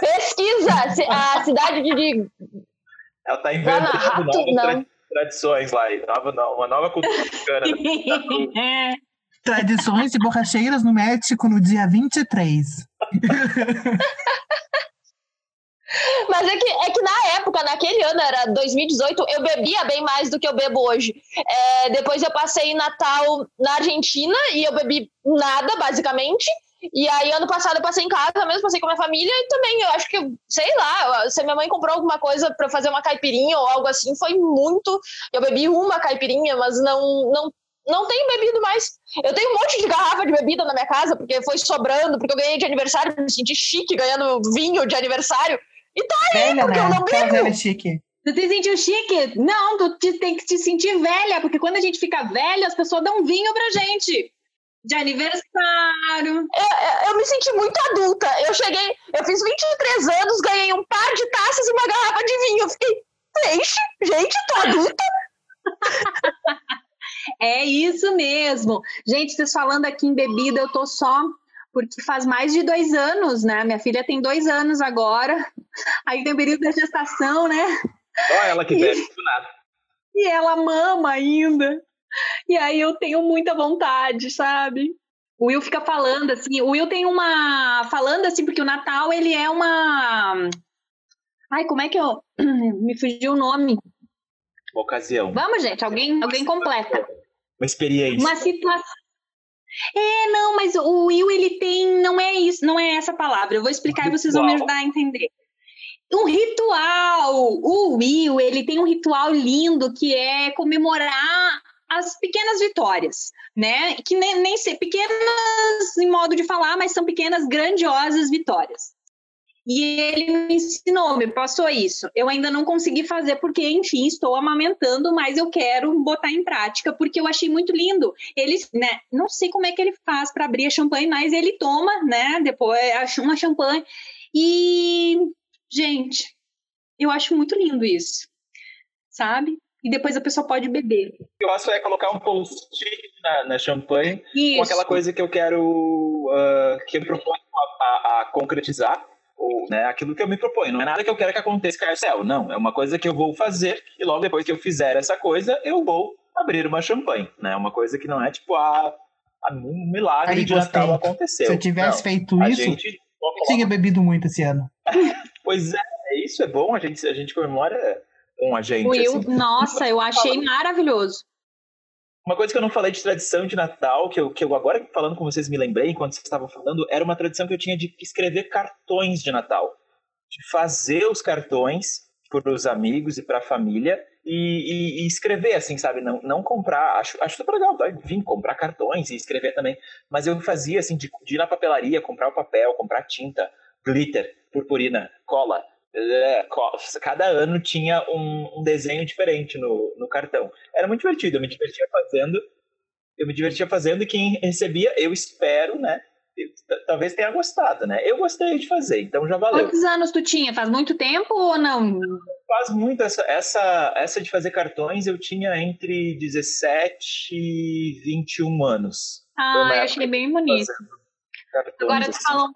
Pesquisa, a cidade de- ela tá inventando não. Tra- tradições lá, e nova, não, uma nova cultura mexicana. É. Tradições de borracheiras no México no dia 23. Mas é que, é que na época, naquele ano, era 2018, eu bebia bem mais do que eu bebo hoje. É, depois eu passei Natal na Argentina e eu bebi nada, basicamente. E aí, ano passado, eu passei em casa mesmo, passei com a minha família e também, eu acho que, sei lá, se minha mãe comprou alguma coisa pra fazer uma caipirinha ou algo assim, foi muito. Eu bebi uma caipirinha, mas não, não, não tenho bebido mais. Eu tenho um monte de garrafa de bebida na minha casa, porque foi sobrando, porque eu ganhei de aniversário, me senti chique ganhando vinho de aniversário. Velha, porque eu não bebo. velha chique. Tu te sentiu chique? Não, tu te- tem que te sentir velha, porque quando a gente fica velha, as pessoas dão vinho pra gente. De aniversário. eu, eu me senti muito adulta. Eu cheguei, eu fiz 23 anos, ganhei um par de taças e uma garrafa de vinho. Eu fiquei, gente, gente, tô adulta. É isso mesmo. Gente, vocês falando aqui em bebida, eu tô só. Porque faz mais de dois anos, né? Minha filha tem dois anos agora. Aí tem o período da gestação, né? Só ela que bebe, do nada. E ela mama ainda. E aí eu tenho muita vontade, sabe? O Will fica falando assim, o Will tem uma falando assim porque o Natal ele é uma Ai, como é que eu me fugiu o nome? Uma ocasião, Vamos, gente, alguém alguém completa. uma experiência. Uma situação É, não, mas o Will ele tem, não é isso, não é essa palavra. Eu vou explicar e vocês vão me ajudar a entender. Um ritual. O Will, ele tem um ritual lindo que é comemorar as pequenas vitórias, né? Que nem, nem ser pequenas em modo de falar, mas são pequenas grandiosas vitórias. E ele me ensinou, me passou isso. Eu ainda não consegui fazer porque, enfim, estou amamentando, mas eu quero botar em prática porque eu achei muito lindo. Ele, né, não sei como é que ele faz para abrir a champanhe, mas ele toma, né, depois acha uma champanhe e gente, eu acho muito lindo isso. Sabe? E depois a pessoa pode beber. O que eu faço é colocar um post-it na, na champanhe Isso. com aquela coisa que eu quero, ah, que eu proponho a, a- a concretizar, ou né, aquilo que eu me proponho. Não é nada que eu quero que aconteça cair céu, não. É uma coisa que eu vou fazer e logo depois que eu fizer essa coisa, eu vou abrir uma champanhe, né? Uma coisa que não é tipo a, a um milagre Aí, de gostei. Natal aconteceu. Se eu tivesse Não, feito isso, gente eu tinha bebido muito esse ano. Pois é, é isso é bom, a gente, a gente comemora com a gente. Will, assim. nossa, eu achei maravilhoso. Uma coisa que eu não falei de tradição de Natal, que eu, que eu agora falando com vocês me lembrei, enquanto vocês estavam falando, era uma tradição que eu tinha de escrever cartões de Natal. De fazer os cartões para os amigos e para a família e, e- e escrever, assim, sabe? Não, não comprar. Acho, acho super legal, tá? Vim comprar cartões e escrever também. Mas eu fazia, assim, de, de ir na papelaria, comprar o papel, comprar tinta, glitter, purpurina, cola. É, Cada ano tinha um, um desenho diferente no, no cartão. Era muito divertido, eu me divertia fazendo. Eu me divertia fazendo e quem recebia, eu espero, né? Talvez tenha gostado, né? Eu gostei de fazer, então já valeu. Quantos anos tu tinha? Faz muito tempo ou não? Faz muito essa, essa, essa de fazer cartões, eu tinha entre 17 e 21 anos. Ah, eu achei bem bonito. Agora tu assim. falou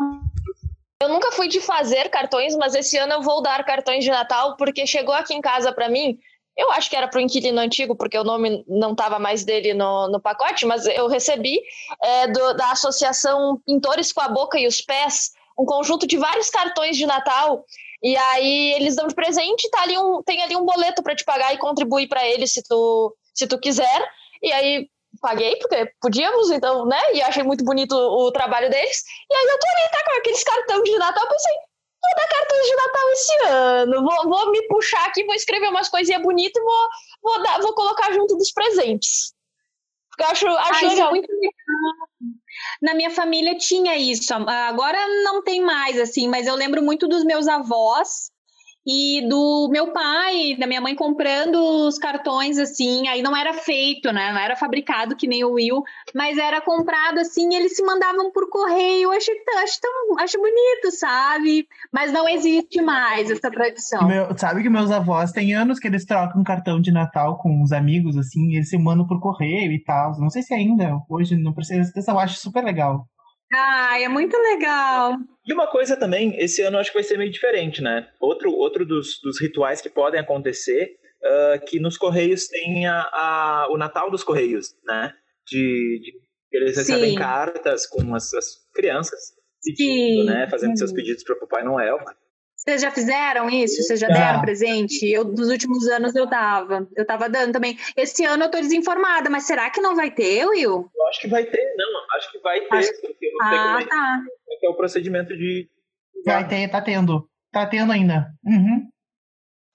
Eu nunca fui de fazer cartões, mas esse ano eu vou dar cartões de Natal, porque chegou aqui em casa para mim. Eu acho que era para o inquilino antigo, porque o nome não estava mais dele no, no pacote, mas eu recebi é, do- da Associação Pintores com a Boca e os Pés um conjunto de vários cartões de Natal. E aí eles dão de presente, tá ali um, tem ali um boleto para te pagar e contribuir para eles se tu, se tu quiser. E aí paguei, porque podíamos, então, né? E achei muito bonito o, trabalho deles. E aí eu tô ali, tá com aqueles cartões de Natal, eu pensei, vou dar cartões de Natal esse ano, vou, vou me puxar aqui, vou escrever umas coisinhas bonitas e vou, vou, dar, vou colocar junto dos presentes. Porque eu acho, acho é legal. muito legal. Na minha família tinha isso. Agora não tem mais, assim, mas eu lembro muito dos meus avós e do meu pai, da minha mãe comprando os cartões, assim. Aí não era feito, né? Não era fabricado que nem o Will, mas era comprado assim. Eles se mandavam por correio. Eu acho, acho, tão, acho bonito, sabe? Mas não existe mais essa tradição. Meu- sabe que meus avós têm anos que eles trocam cartão de Natal com os amigos, assim, eles se mandam por correio e tal. Não sei se ainda, hoje, não precisa eu acho super legal. Ai, é muito legal. E uma coisa também, esse ano acho que vai ser meio diferente, né? Outro, outro dos, dos rituais que podem acontecer, ah, que nos Correios tem a, a- o Natal dos Correios, né? De, de eles recebem Sim. cartas com as, as crianças Sim. pedindo, né? Fazendo seus pedidos para o Papai Noel. Vocês já fizeram isso? Vocês já Já. deram presente? Eu, nos últimos anos eu dava. Eu tava dando também. Esse ano eu tô desinformada, mas será que não vai ter, Will? Eu acho que vai ter, não, acho que vai ter, Acho- porque eu sei Ah, tá. como é que é o procedimento de. Vai ter, tá tendo. Tá tendo ainda. Uhum.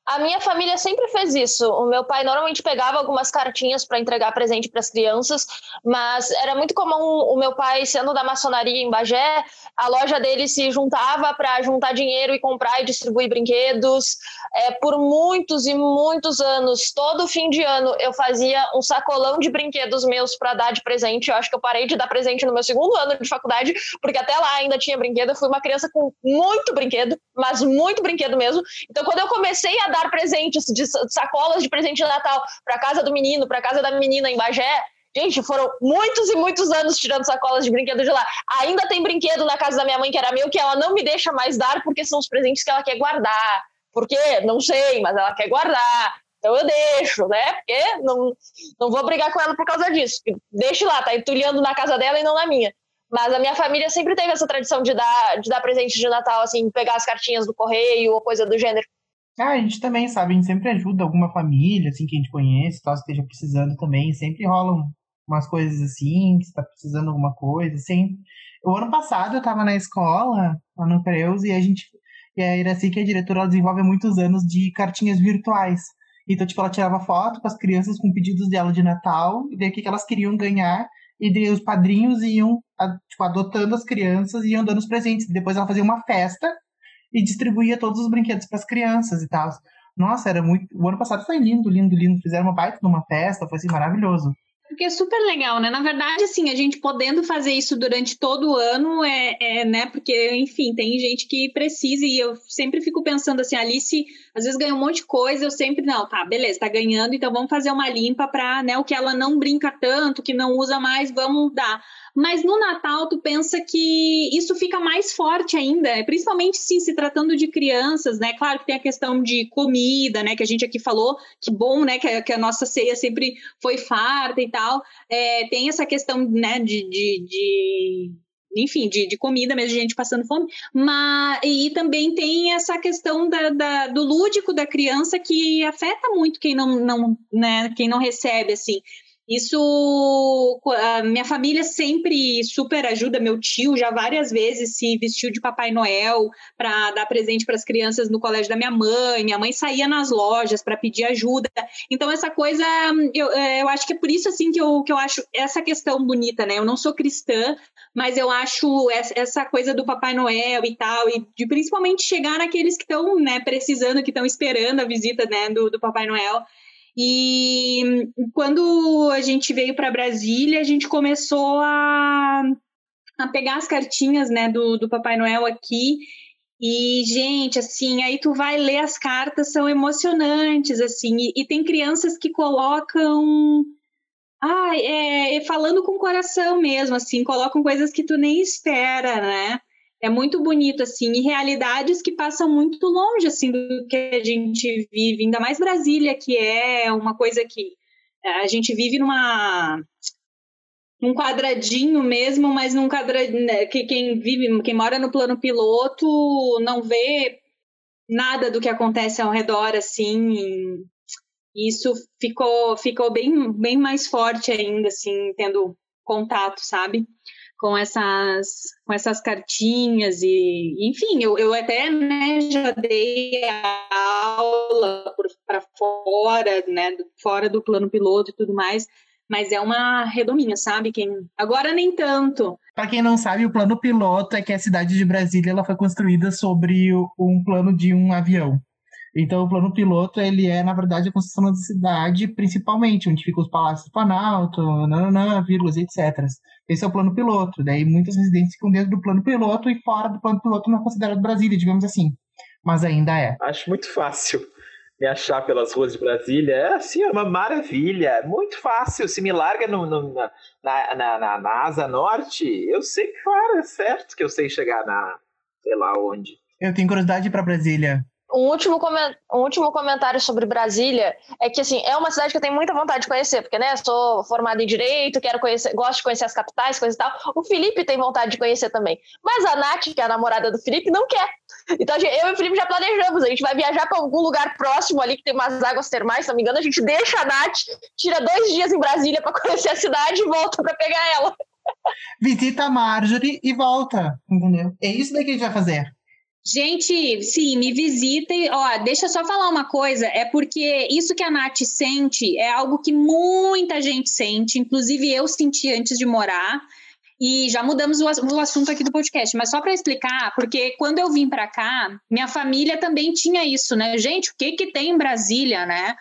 A minha família sempre fez isso. O meu pai normalmente pegava algumas cartinhas para entregar presente para as crianças, mas era muito comum o meu pai, sendo da maçonaria em Bagé, a loja dele se juntava para juntar dinheiro e comprar e distribuir brinquedos. É, por muitos e muitos anos, todo fim de ano, eu fazia um sacolão de brinquedos meus para dar de presente. Eu acho que eu parei de dar presente no meu segundo ano de faculdade, porque até lá ainda tinha brinquedo. Eu fui uma criança com muito brinquedo, mas muito brinquedo mesmo. Então, quando eu comecei a dar presentes de sa- sacolas de presente de Natal para casa do menino, para casa da menina em Bagé, gente, foram muitos e muitos anos tirando sacolas de brinquedo de lá. Ainda tem brinquedo na casa da minha mãe que era meu que ela não me deixa mais dar porque são os presentes que ela quer guardar. Por quê? Não sei, mas ela quer guardar. Então eu deixo, né? Porque não, não vou brigar com ela por causa disso. Deixe lá, tá entulhando na casa dela e não na minha. Mas a minha família sempre teve essa tradição de dar, de dar presente de Natal, assim, pegar as cartinhas do correio ou coisa do gênero. Ah, a gente também, sabe, a gente sempre ajuda alguma família, assim, que a gente conhece, tal, esteja precisando também. Sempre rolam umas coisas assim, que está precisando de alguma coisa, assim. O ano passado eu tava na escola, lá no Creus, e a gente, e a Iraci, que é diretora, desenvolve muitos anos de cartinhas virtuais. Então, tipo, ela tirava foto com as crianças com pedidos dela de Natal, e daí o que elas queriam ganhar, e daí os padrinhos iam, a- tipo, adotando as crianças e iam dando os presentes. Depois ela fazia uma festa, e distribuía todos os brinquedos para as crianças e tal. Nossa, era muito. O ano passado foi lindo, lindo, lindo. Fizeram uma baita numa festa, foi assim maravilhoso. Porque é super legal, né? Na verdade, assim, a gente podendo fazer isso durante todo o ano é, é, né? Porque, enfim, tem gente que precisa e eu sempre fico pensando assim, Alice às vezes ganha um monte de coisa, eu sempre, não, tá, beleza, tá ganhando, então vamos fazer uma limpa pra, né, o que ela não brinca tanto, que não usa mais, vamos dar. Mas no Natal, tu pensa que isso fica mais forte ainda, principalmente, sim, se tratando de crianças, né? Claro que tem a questão de comida, né, que a gente aqui falou, que bom, né, que a, que a nossa ceia sempre foi farta e tal. É, tem essa questão, né, de, de, de enfim, de, de, comida mesmo, de gente passando fome, mas e também tem essa questão da, da, do lúdico da criança que afeta muito quem não, não, né, quem não recebe, assim. Isso, a minha família sempre super ajuda. Meu tio já várias vezes se vestiu de Papai Noel para dar presente para as crianças no colégio da minha mãe. Minha mãe saía nas lojas para pedir ajuda. Então essa coisa, eu, eu acho que é por isso assim que eu, que eu acho essa questão bonita, né? Eu não sou cristã, mas eu acho essa coisa do Papai Noel e tal, e de principalmente chegar naqueles que estão né, precisando, que estão esperando a visita né, do, do Papai Noel. E quando a gente veio para Brasília, a gente começou a, a pegar as cartinhas né, do, do Papai Noel aqui. E, gente, assim, aí tu vai ler as cartas, são emocionantes, assim, e, e tem crianças que colocam. Ah, é, falando com o coração mesmo, assim, colocam coisas que tu nem espera, né? É muito bonito, assim, e realidades que passam muito longe, assim, do que a gente vive, ainda mais Brasília, que é uma coisa que a gente vive numa num quadradinho mesmo, mas num quadradinho né, que quem vive, quem mora no plano piloto não vê nada do que acontece ao redor, assim, isso ficou, ficou bem, bem mais forte ainda, assim, tendo contato, sabe? Com essas com essas cartinhas e enfim eu, eu até né, já dei aula para fora né fora do plano piloto e tudo mais Mas é uma redominha, sabe? Quem... Agora nem tanto. Para quem não sabe, o plano piloto é que a cidade de Brasília ela foi construída sobre um plano de um avião. Então, o plano piloto, ele é, na verdade, a construção da cidade, principalmente, onde ficam os palácios do Planalto, nananã, vírgulas, etc. Esse é o plano piloto. Daí, muitas residências ficam dentro do plano piloto e fora do plano piloto não é considerado Brasília, digamos assim. Mas ainda é. Acho muito fácil me achar pelas ruas de Brasília. É assim, é uma maravilha. Muito fácil. Se me larga no, no, na, na, na, na asa norte, eu sei que, claro, é certo que eu sei chegar na, sei lá onde. Eu tenho curiosidade para Brasília. Um último, um último comentário sobre Brasília é que, assim, é uma cidade que eu tenho muita vontade de conhecer, porque, né, sou formada em Direito, quero conhecer, gosto de conhecer as capitais, coisa e tal. O Felipe tem vontade de conhecer também. Mas a Nath, que é a namorada do Felipe, não quer. Então, eu e o Felipe já planejamos, a gente vai viajar para algum lugar próximo ali, que tem umas águas termais, se não me engano, a gente deixa a Nath, tira dois dias em Brasília para conhecer a cidade e volta para pegar ela. Visita a Marjorie e volta, entendeu? É isso daí que a gente vai fazer. Gente, sim, me visitem. Ó, deixa eu só falar uma coisa. É porque isso que a Nath sente é algo que muita gente sente, inclusive eu senti antes de morar. E já mudamos o, assunto aqui do podcast, mas só para explicar, porque quando eu vim para cá, minha família também tinha isso, né? Gente, o que que tem em Brasília, né?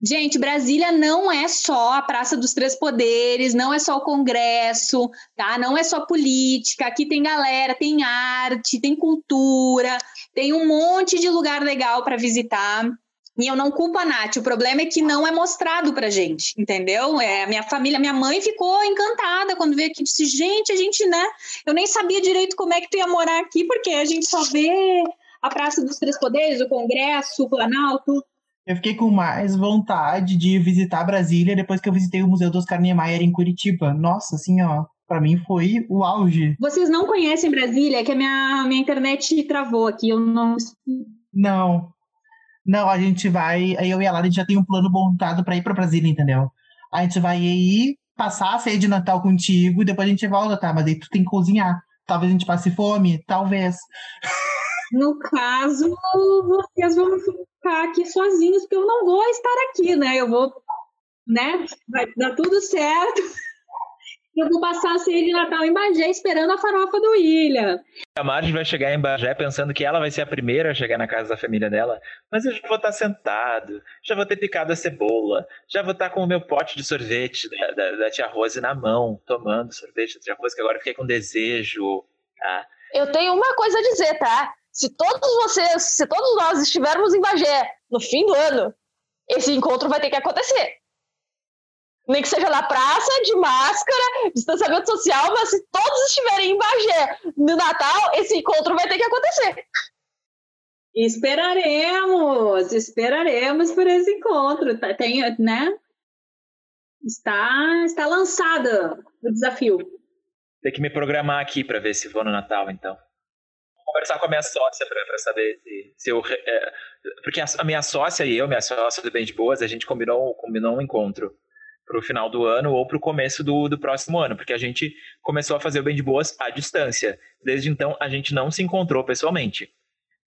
Gente, Brasília não é só a Praça dos Três Poderes, não é só o Congresso, tá? Não é só política. Aqui tem galera, tem arte, tem cultura, tem um monte de lugar legal para visitar. E eu não culpo a Nath, o problema é que não é mostrado pra gente, entendeu? É, minha família, minha mãe ficou encantada quando veio aqui e disse: gente, a gente, né? Eu nem sabia direito como é que tu ia morar aqui, porque a gente só vê a Praça dos Três Poderes, o Congresso, o Planalto. Eu fiquei com mais vontade de visitar Brasília depois que eu visitei o Museu dos Oscar Niemeyer em Curitiba. Nossa, assim, ó, para mim foi o auge. Vocês não conhecem Brasília? É que a minha, minha internet travou aqui, eu não... Não. Não, a gente vai... Eu e a Lara, a gente já tem um plano montado para ir para Brasília, entendeu? A gente vai ir passar a ceia de Natal contigo e depois a gente volta, tá? Mas aí tu tem que cozinhar. Talvez a gente passe fome, talvez. No caso, vocês vão ficar aqui sozinhos, porque eu não vou estar aqui, né? Eu vou, né? Vai dar tudo certo. Eu vou passar a ceia de Natal em Bagé esperando a farofa do William. A Marge vai chegar em Bagé pensando que ela vai ser a primeira a chegar na casa da família dela. Mas eu já vou estar sentado, já vou ter picado a cebola, já vou estar com o meu pote de sorvete da, da, da tia Rose na mão, tomando sorvete da tia Rose, que agora fiquei com desejo. Tá? Eu tenho uma coisa a dizer, tá? Se todos vocês, se todos nós estivermos em Bagé no fim do ano, esse encontro vai ter que acontecer. Nem que seja na praça, de máscara, distanciamento social, mas se todos estiverem em Bagé no Natal, esse encontro vai ter que acontecer. Esperaremos, esperaremos por esse encontro. Tá, tem, né? Está, está lançado o desafio. Tem que me programar aqui para ver se vou no Natal, então conversar com a minha sócia para saber se, se eu. É, porque a, a, minha sócia e eu, minha sócia do Bem de Boas, a gente combinou, combinou um encontro para o final do ano ou para o começo do, do próximo ano, porque a gente começou a fazer o Bem de Boas à distância. Desde então, a gente não se encontrou pessoalmente.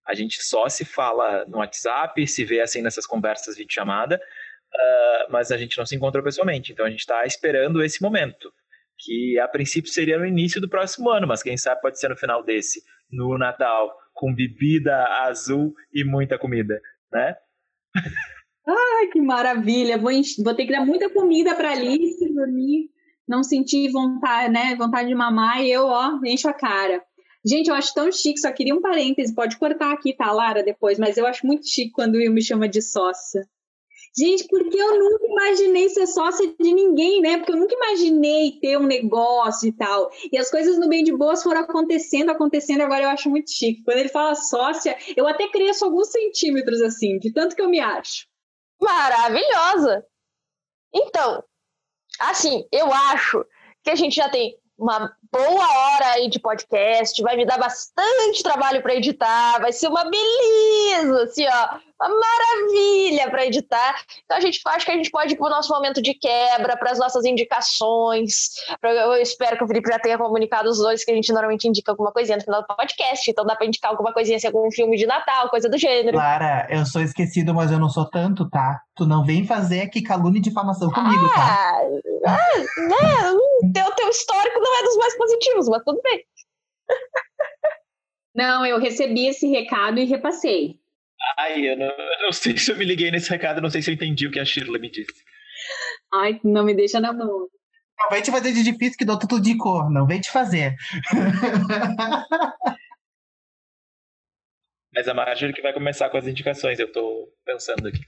A gente só se fala no WhatsApp, se vê assim nessas conversas de chamada, uh, mas a gente não se encontrou pessoalmente. Então, a gente está esperando esse momento que a princípio seria no início do próximo ano, mas quem sabe pode ser no final desse, no Natal, com bebida azul e muita comida, né? Ai, que maravilha! Vou, vou ter que dar muita comida para Alice dormir, não sentir vontade, né? Vontade de mamar e eu, ó, encho a cara. Gente, eu acho tão chique, só queria um parêntese, pode cortar aqui, tá, Lara, depois, mas eu acho muito chique quando o Will me chama de sócia. Gente, porque eu nunca imaginei ser sócia de ninguém, né? Porque eu nunca imaginei ter um negócio e tal. E as coisas no bem de boas foram acontecendo, acontecendo, agora eu acho muito chique. Quando ele fala sócia, eu até cresço alguns centímetros assim, de tanto que eu me acho. Maravilhosa! Então, assim, eu acho que a gente já tem uma boa hora aí de podcast, vai me dar bastante trabalho para editar, vai ser uma beleza, assim, ó, uma maravilha para editar. Então a gente acho que a gente pode ir para o nosso momento de quebra, para as nossas indicações. Eu espero que o Felipe já tenha comunicado os dois, que a gente normalmente indica alguma coisinha no final do podcast, então dá para indicar alguma coisinha, assim, algum filme de Natal, coisa do gênero. Clara, eu sou esquecido, mas eu não sou tanto, tá? Tu não vem fazer aqui calúnia e difamação comigo, tá? Ah, ah, né? Teu, teu histórico não é dos mais positivos, mas tudo bem. Não, eu recebi esse recado e repassei. Ai, eu não, eu não sei se eu me liguei nesse recado, não sei se eu entendi o que a Shirley me disse. Ai, não me deixa na mão. Não vem te fazer de difícil que dou tudo de cor, não vem te fazer. Mas a Marjorie que vai começar com as indicações, eu tô pensando aqui.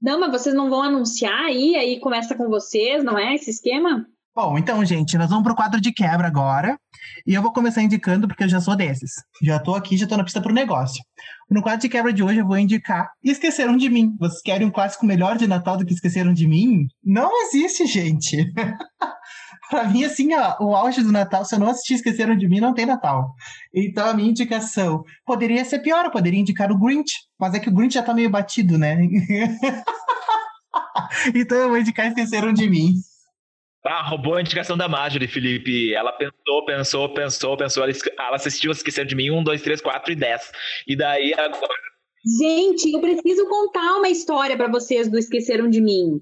Não, mas vocês não vão anunciar aí, aí começa com vocês, não é esse esquema? Bom, então, gente, nós vamos pro quadro de quebra agora. E eu vou começar indicando, porque eu já sou desses. Já tô aqui, já tô na pista pro negócio. No quadro de quebra de hoje, eu vou indicar Esqueceram de Mim. Vocês querem um clássico melhor de Natal do que Esqueceram de Mim? Não existe, gente. pra mim, assim, ó, o auge do Natal, se eu não assistir Esqueceram de Mim, não tem Natal. Então, a minha indicação poderia ser pior, eu poderia indicar o Grinch. Mas é que o Grinch já tá meio batido, né? então, eu vou indicar Esqueceram de Mim. Ah, roubou a indicação da Marjorie, Felipe. Ela pensou, pensou, pensou, pensou. Ela, ela assistiu Esqueceram de Mim 1, 2, 3, 4 e 10. E daí agora. Gente, eu preciso contar uma história para vocês do Esqueceram de Mim.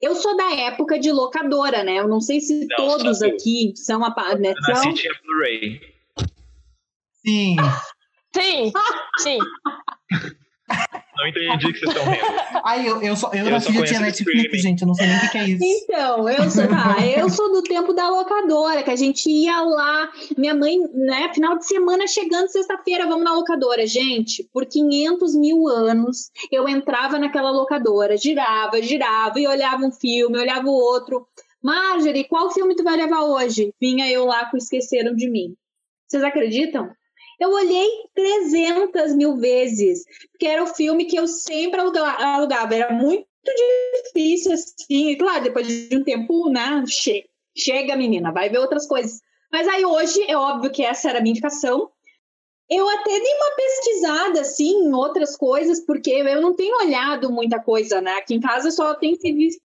Eu sou da época de locadora, né? Eu não sei se Não, todos aqui são a né? Eu são... tinha Blu-ray. Sim. Sim, sim. Não entendi o que vocês estão vendo. Ai, eu, eu, só, eu, Eu nasci já tinha Netflix, streaming. gente. Eu não sei nem o que, que é isso. Então, eu sou, tá, eu sou do tempo da locadora, que a gente ia lá, minha mãe, né, final de semana chegando, sexta-feira, vamos na locadora. Gente, por 500 mil anos, eu entrava naquela locadora, girava, girava, e olhava um filme, olhava o outro. Marjorie, qual filme tu vai levar hoje? Vinha eu lá com Esqueceram de Mim. Vocês acreditam? Eu olhei 300 mil vezes, porque era o filme que eu sempre aluga- alugava. Era muito difícil, assim. E, claro, depois de um tempo, né? che- Chega, menina, vai ver outras coisas. Mas aí hoje, é óbvio que essa era a minha indicação. Eu até dei uma pesquisada, assim, em outras coisas, porque eu não tenho olhado muita coisa, né? Aqui em casa só tem se visto.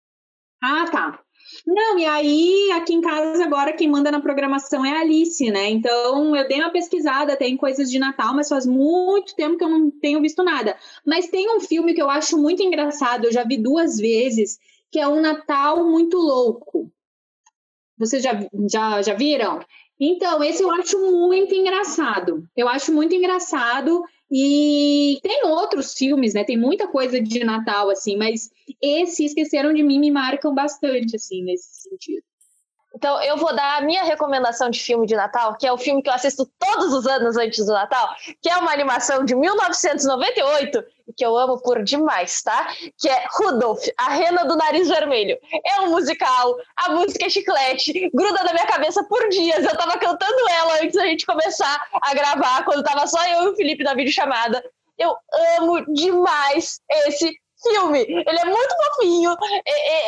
Ah, tá. Não, e aí aqui em casa agora quem manda na programação é a Alice, né? Então eu dei uma pesquisada, tem coisas de Natal, mas faz muito tempo que eu não tenho visto nada. Mas tem um filme que eu acho muito engraçado, eu já vi duas vezes, que é Um Natal Muito Louco. Vocês já, já, já viram? Então, esse eu acho muito engraçado. Eu acho muito engraçado. E tem outros filmes, né? Tem muita coisa de Natal, assim, mas esse Esqueceram de Mim me marcam bastante, assim, nesse sentido. Então, eu vou dar a minha recomendação de filme de Natal, que é o filme que eu assisto todos os anos antes do Natal, que é uma animação de 1998, e que eu amo por demais, tá? Que é Rudolph, a rena do nariz vermelho. É um musical, a música é chiclete, gruda na minha cabeça por dias. Eu tava cantando ela antes da gente começar a gravar, quando tava só eu e o Felipe na videochamada. Eu amo demais esse filme. Ele é muito fofinho.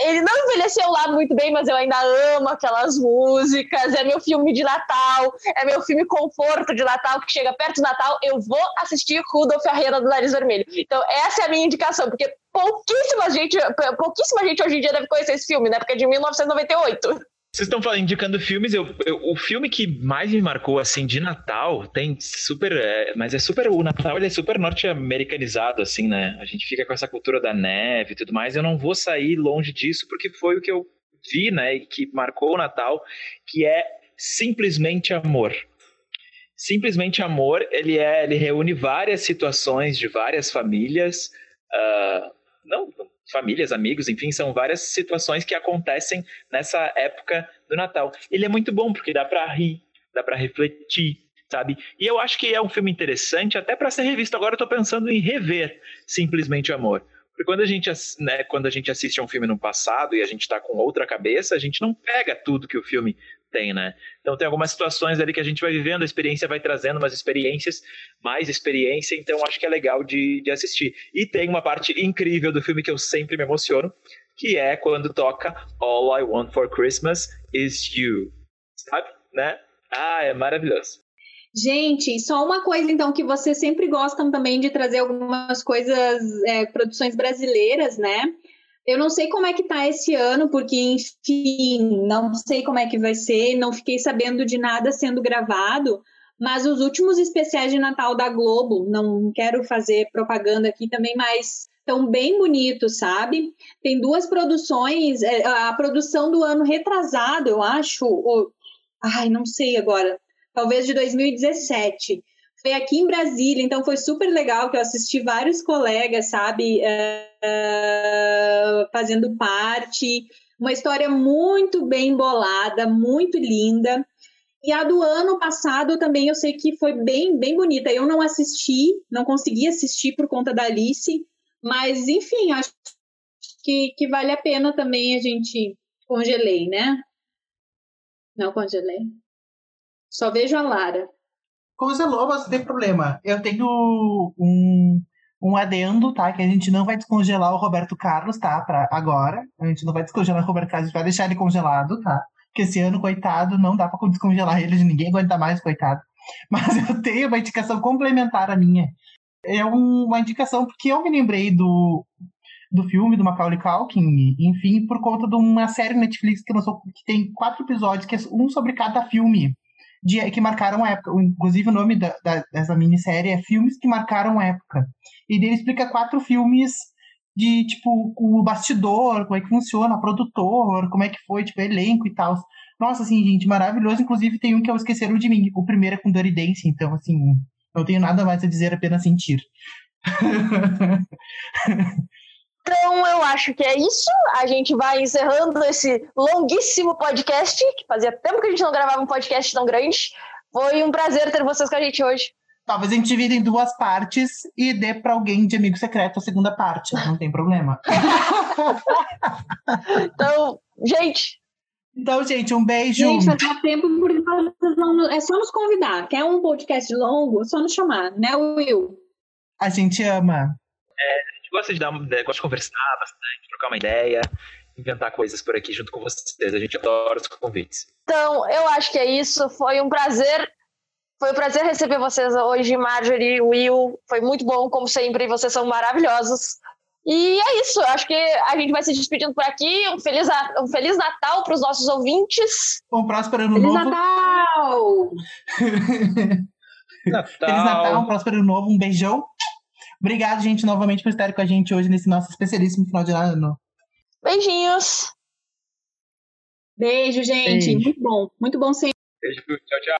Ele não envelheceu lá muito bem, mas eu ainda amo aquelas músicas. É meu filme de Natal. É meu filme conforto de Natal, que chega perto do Natal. Eu vou assistir Rudolph a Rena do Nariz Vermelho. Então, essa é a minha indicação, porque pouquíssima gente, pouquíssima gente hoje em dia deve conhecer esse filme, né? Porque é de 1998. Vocês estão indicando filmes, eu, eu- o filme que mais me marcou, assim, de Natal, tem super, é, mas é super, o Natal ele é super norte-americanizado, assim, né, a gente fica com essa cultura da neve e tudo mais, eu não vou sair longe disso, porque foi o que eu vi, né, e que marcou o Natal, que é Simplesmente Amor. Simplesmente Amor, ele é, ele reúne várias situações de várias famílias, ah, não, famílias, amigos, enfim, são várias situações que acontecem nessa época do Natal. Ele é muito bom porque dá pra rir, dá pra refletir, sabe? E eu acho que é um filme interessante até para ser revisto. Agora eu tô pensando em rever Simplesmente Amor. Porque quando a gente, né, quando a gente assiste a um filme no passado e a gente tá com outra cabeça, a gente não pega tudo que o filme tem, né? Então tem algumas situações ali que a gente vai vivendo, a experiência vai trazendo umas experiências, mais experiência, então acho que é legal de, de assistir. E tem uma parte incrível do filme que eu sempre me emociono, que é quando toca All I Want for Christmas is You. Sabe? Né? Ah, é maravilhoso. Gente, só uma coisa então que vocês sempre gostam também de trazer algumas coisas, é, produções brasileiras, né? Eu não sei como é que tá esse ano, porque, enfim, não sei como é que vai ser, não fiquei sabendo de nada sendo gravado, mas os últimos especiais de Natal da Globo, não quero fazer propaganda aqui também, mas estão bem bonitos, sabe? Tem duas produções, é, a produção do ano retrasado, eu acho, ou, ai, não sei agora, talvez de 2017. Foi aqui em Brasília, então foi super legal que eu assisti vários colegas, sabe, uh, fazendo parte. Uma história muito bem bolada, muito linda. E a do ano passado também eu sei que foi bem, bem bonita. Eu não assisti, não consegui assistir por conta da Alice, mas enfim, acho que, que vale a pena também a gente congelei, né? Não congelei. Só vejo a Lara. Congelou, mas não tem problema. Eu tenho um, um adendo, tá? Que a gente não vai descongelar o Roberto Carlos, tá? Pra agora. A gente não vai descongelar o Roberto Carlos, a gente vai deixar ele congelado, tá? Porque esse ano, coitado, não dá pra descongelar ele, ninguém aguenta mais, coitado. Mas eu tenho uma indicação complementar à minha. É uma indicação porque eu me lembrei do, do filme do Macaulay Culkin, enfim, por conta de uma série Netflix que, lançou, que tem quatro episódios, que é um sobre cada filme de, que marcaram época. Inclusive, o nome da, da, dessa minissérie é Filmes que Marcaram Época. E ele explica quatro filmes de, tipo, o bastidor, como é que funciona, produtor, como é que foi, tipo, elenco e tal. Nossa, assim, gente, maravilhoso. Inclusive, tem um que é o Esqueceram de Mim. O primeiro é com Dirty Dance, então, assim, não tenho nada mais a dizer, apenas sentir. Então, eu acho que é isso. A gente vai encerrando esse longuíssimo podcast, que fazia tempo que a gente não gravava um podcast tão grande. Foi um prazer ter vocês com a gente hoje. Talvez a gente divida em duas partes e dê para alguém de amigo secreto a segunda parte. Não tem problema. então, gente. Então, gente, um beijo. Gente, vai dar tempo porque é só nos convidar. Quer um podcast longo? É só nos chamar, né, Will? A gente ama. É, gosta de dar, gosta de conversar bastante, trocar uma ideia, inventar coisas por aqui junto com vocês. A gente adora os convites. Então, eu acho que é isso. Foi um prazer. Foi um prazer receber vocês hoje, Marjorie, Will. Foi muito bom, como sempre. Vocês são maravilhosos. E é isso. Acho que a gente vai se despedindo por aqui. Um feliz, um feliz Natal para os nossos ouvintes. Um próspero ano feliz novo. Natal! Natal! Feliz Natal, um próspero ano novo. Um beijão. Obrigado, gente, novamente por estar com a gente hoje nesse nosso especialíssimo final de ano. Beijinhos. Beijo, gente. Beijo. Muito bom. Muito bom sempre. Beijo, tchau, tchau.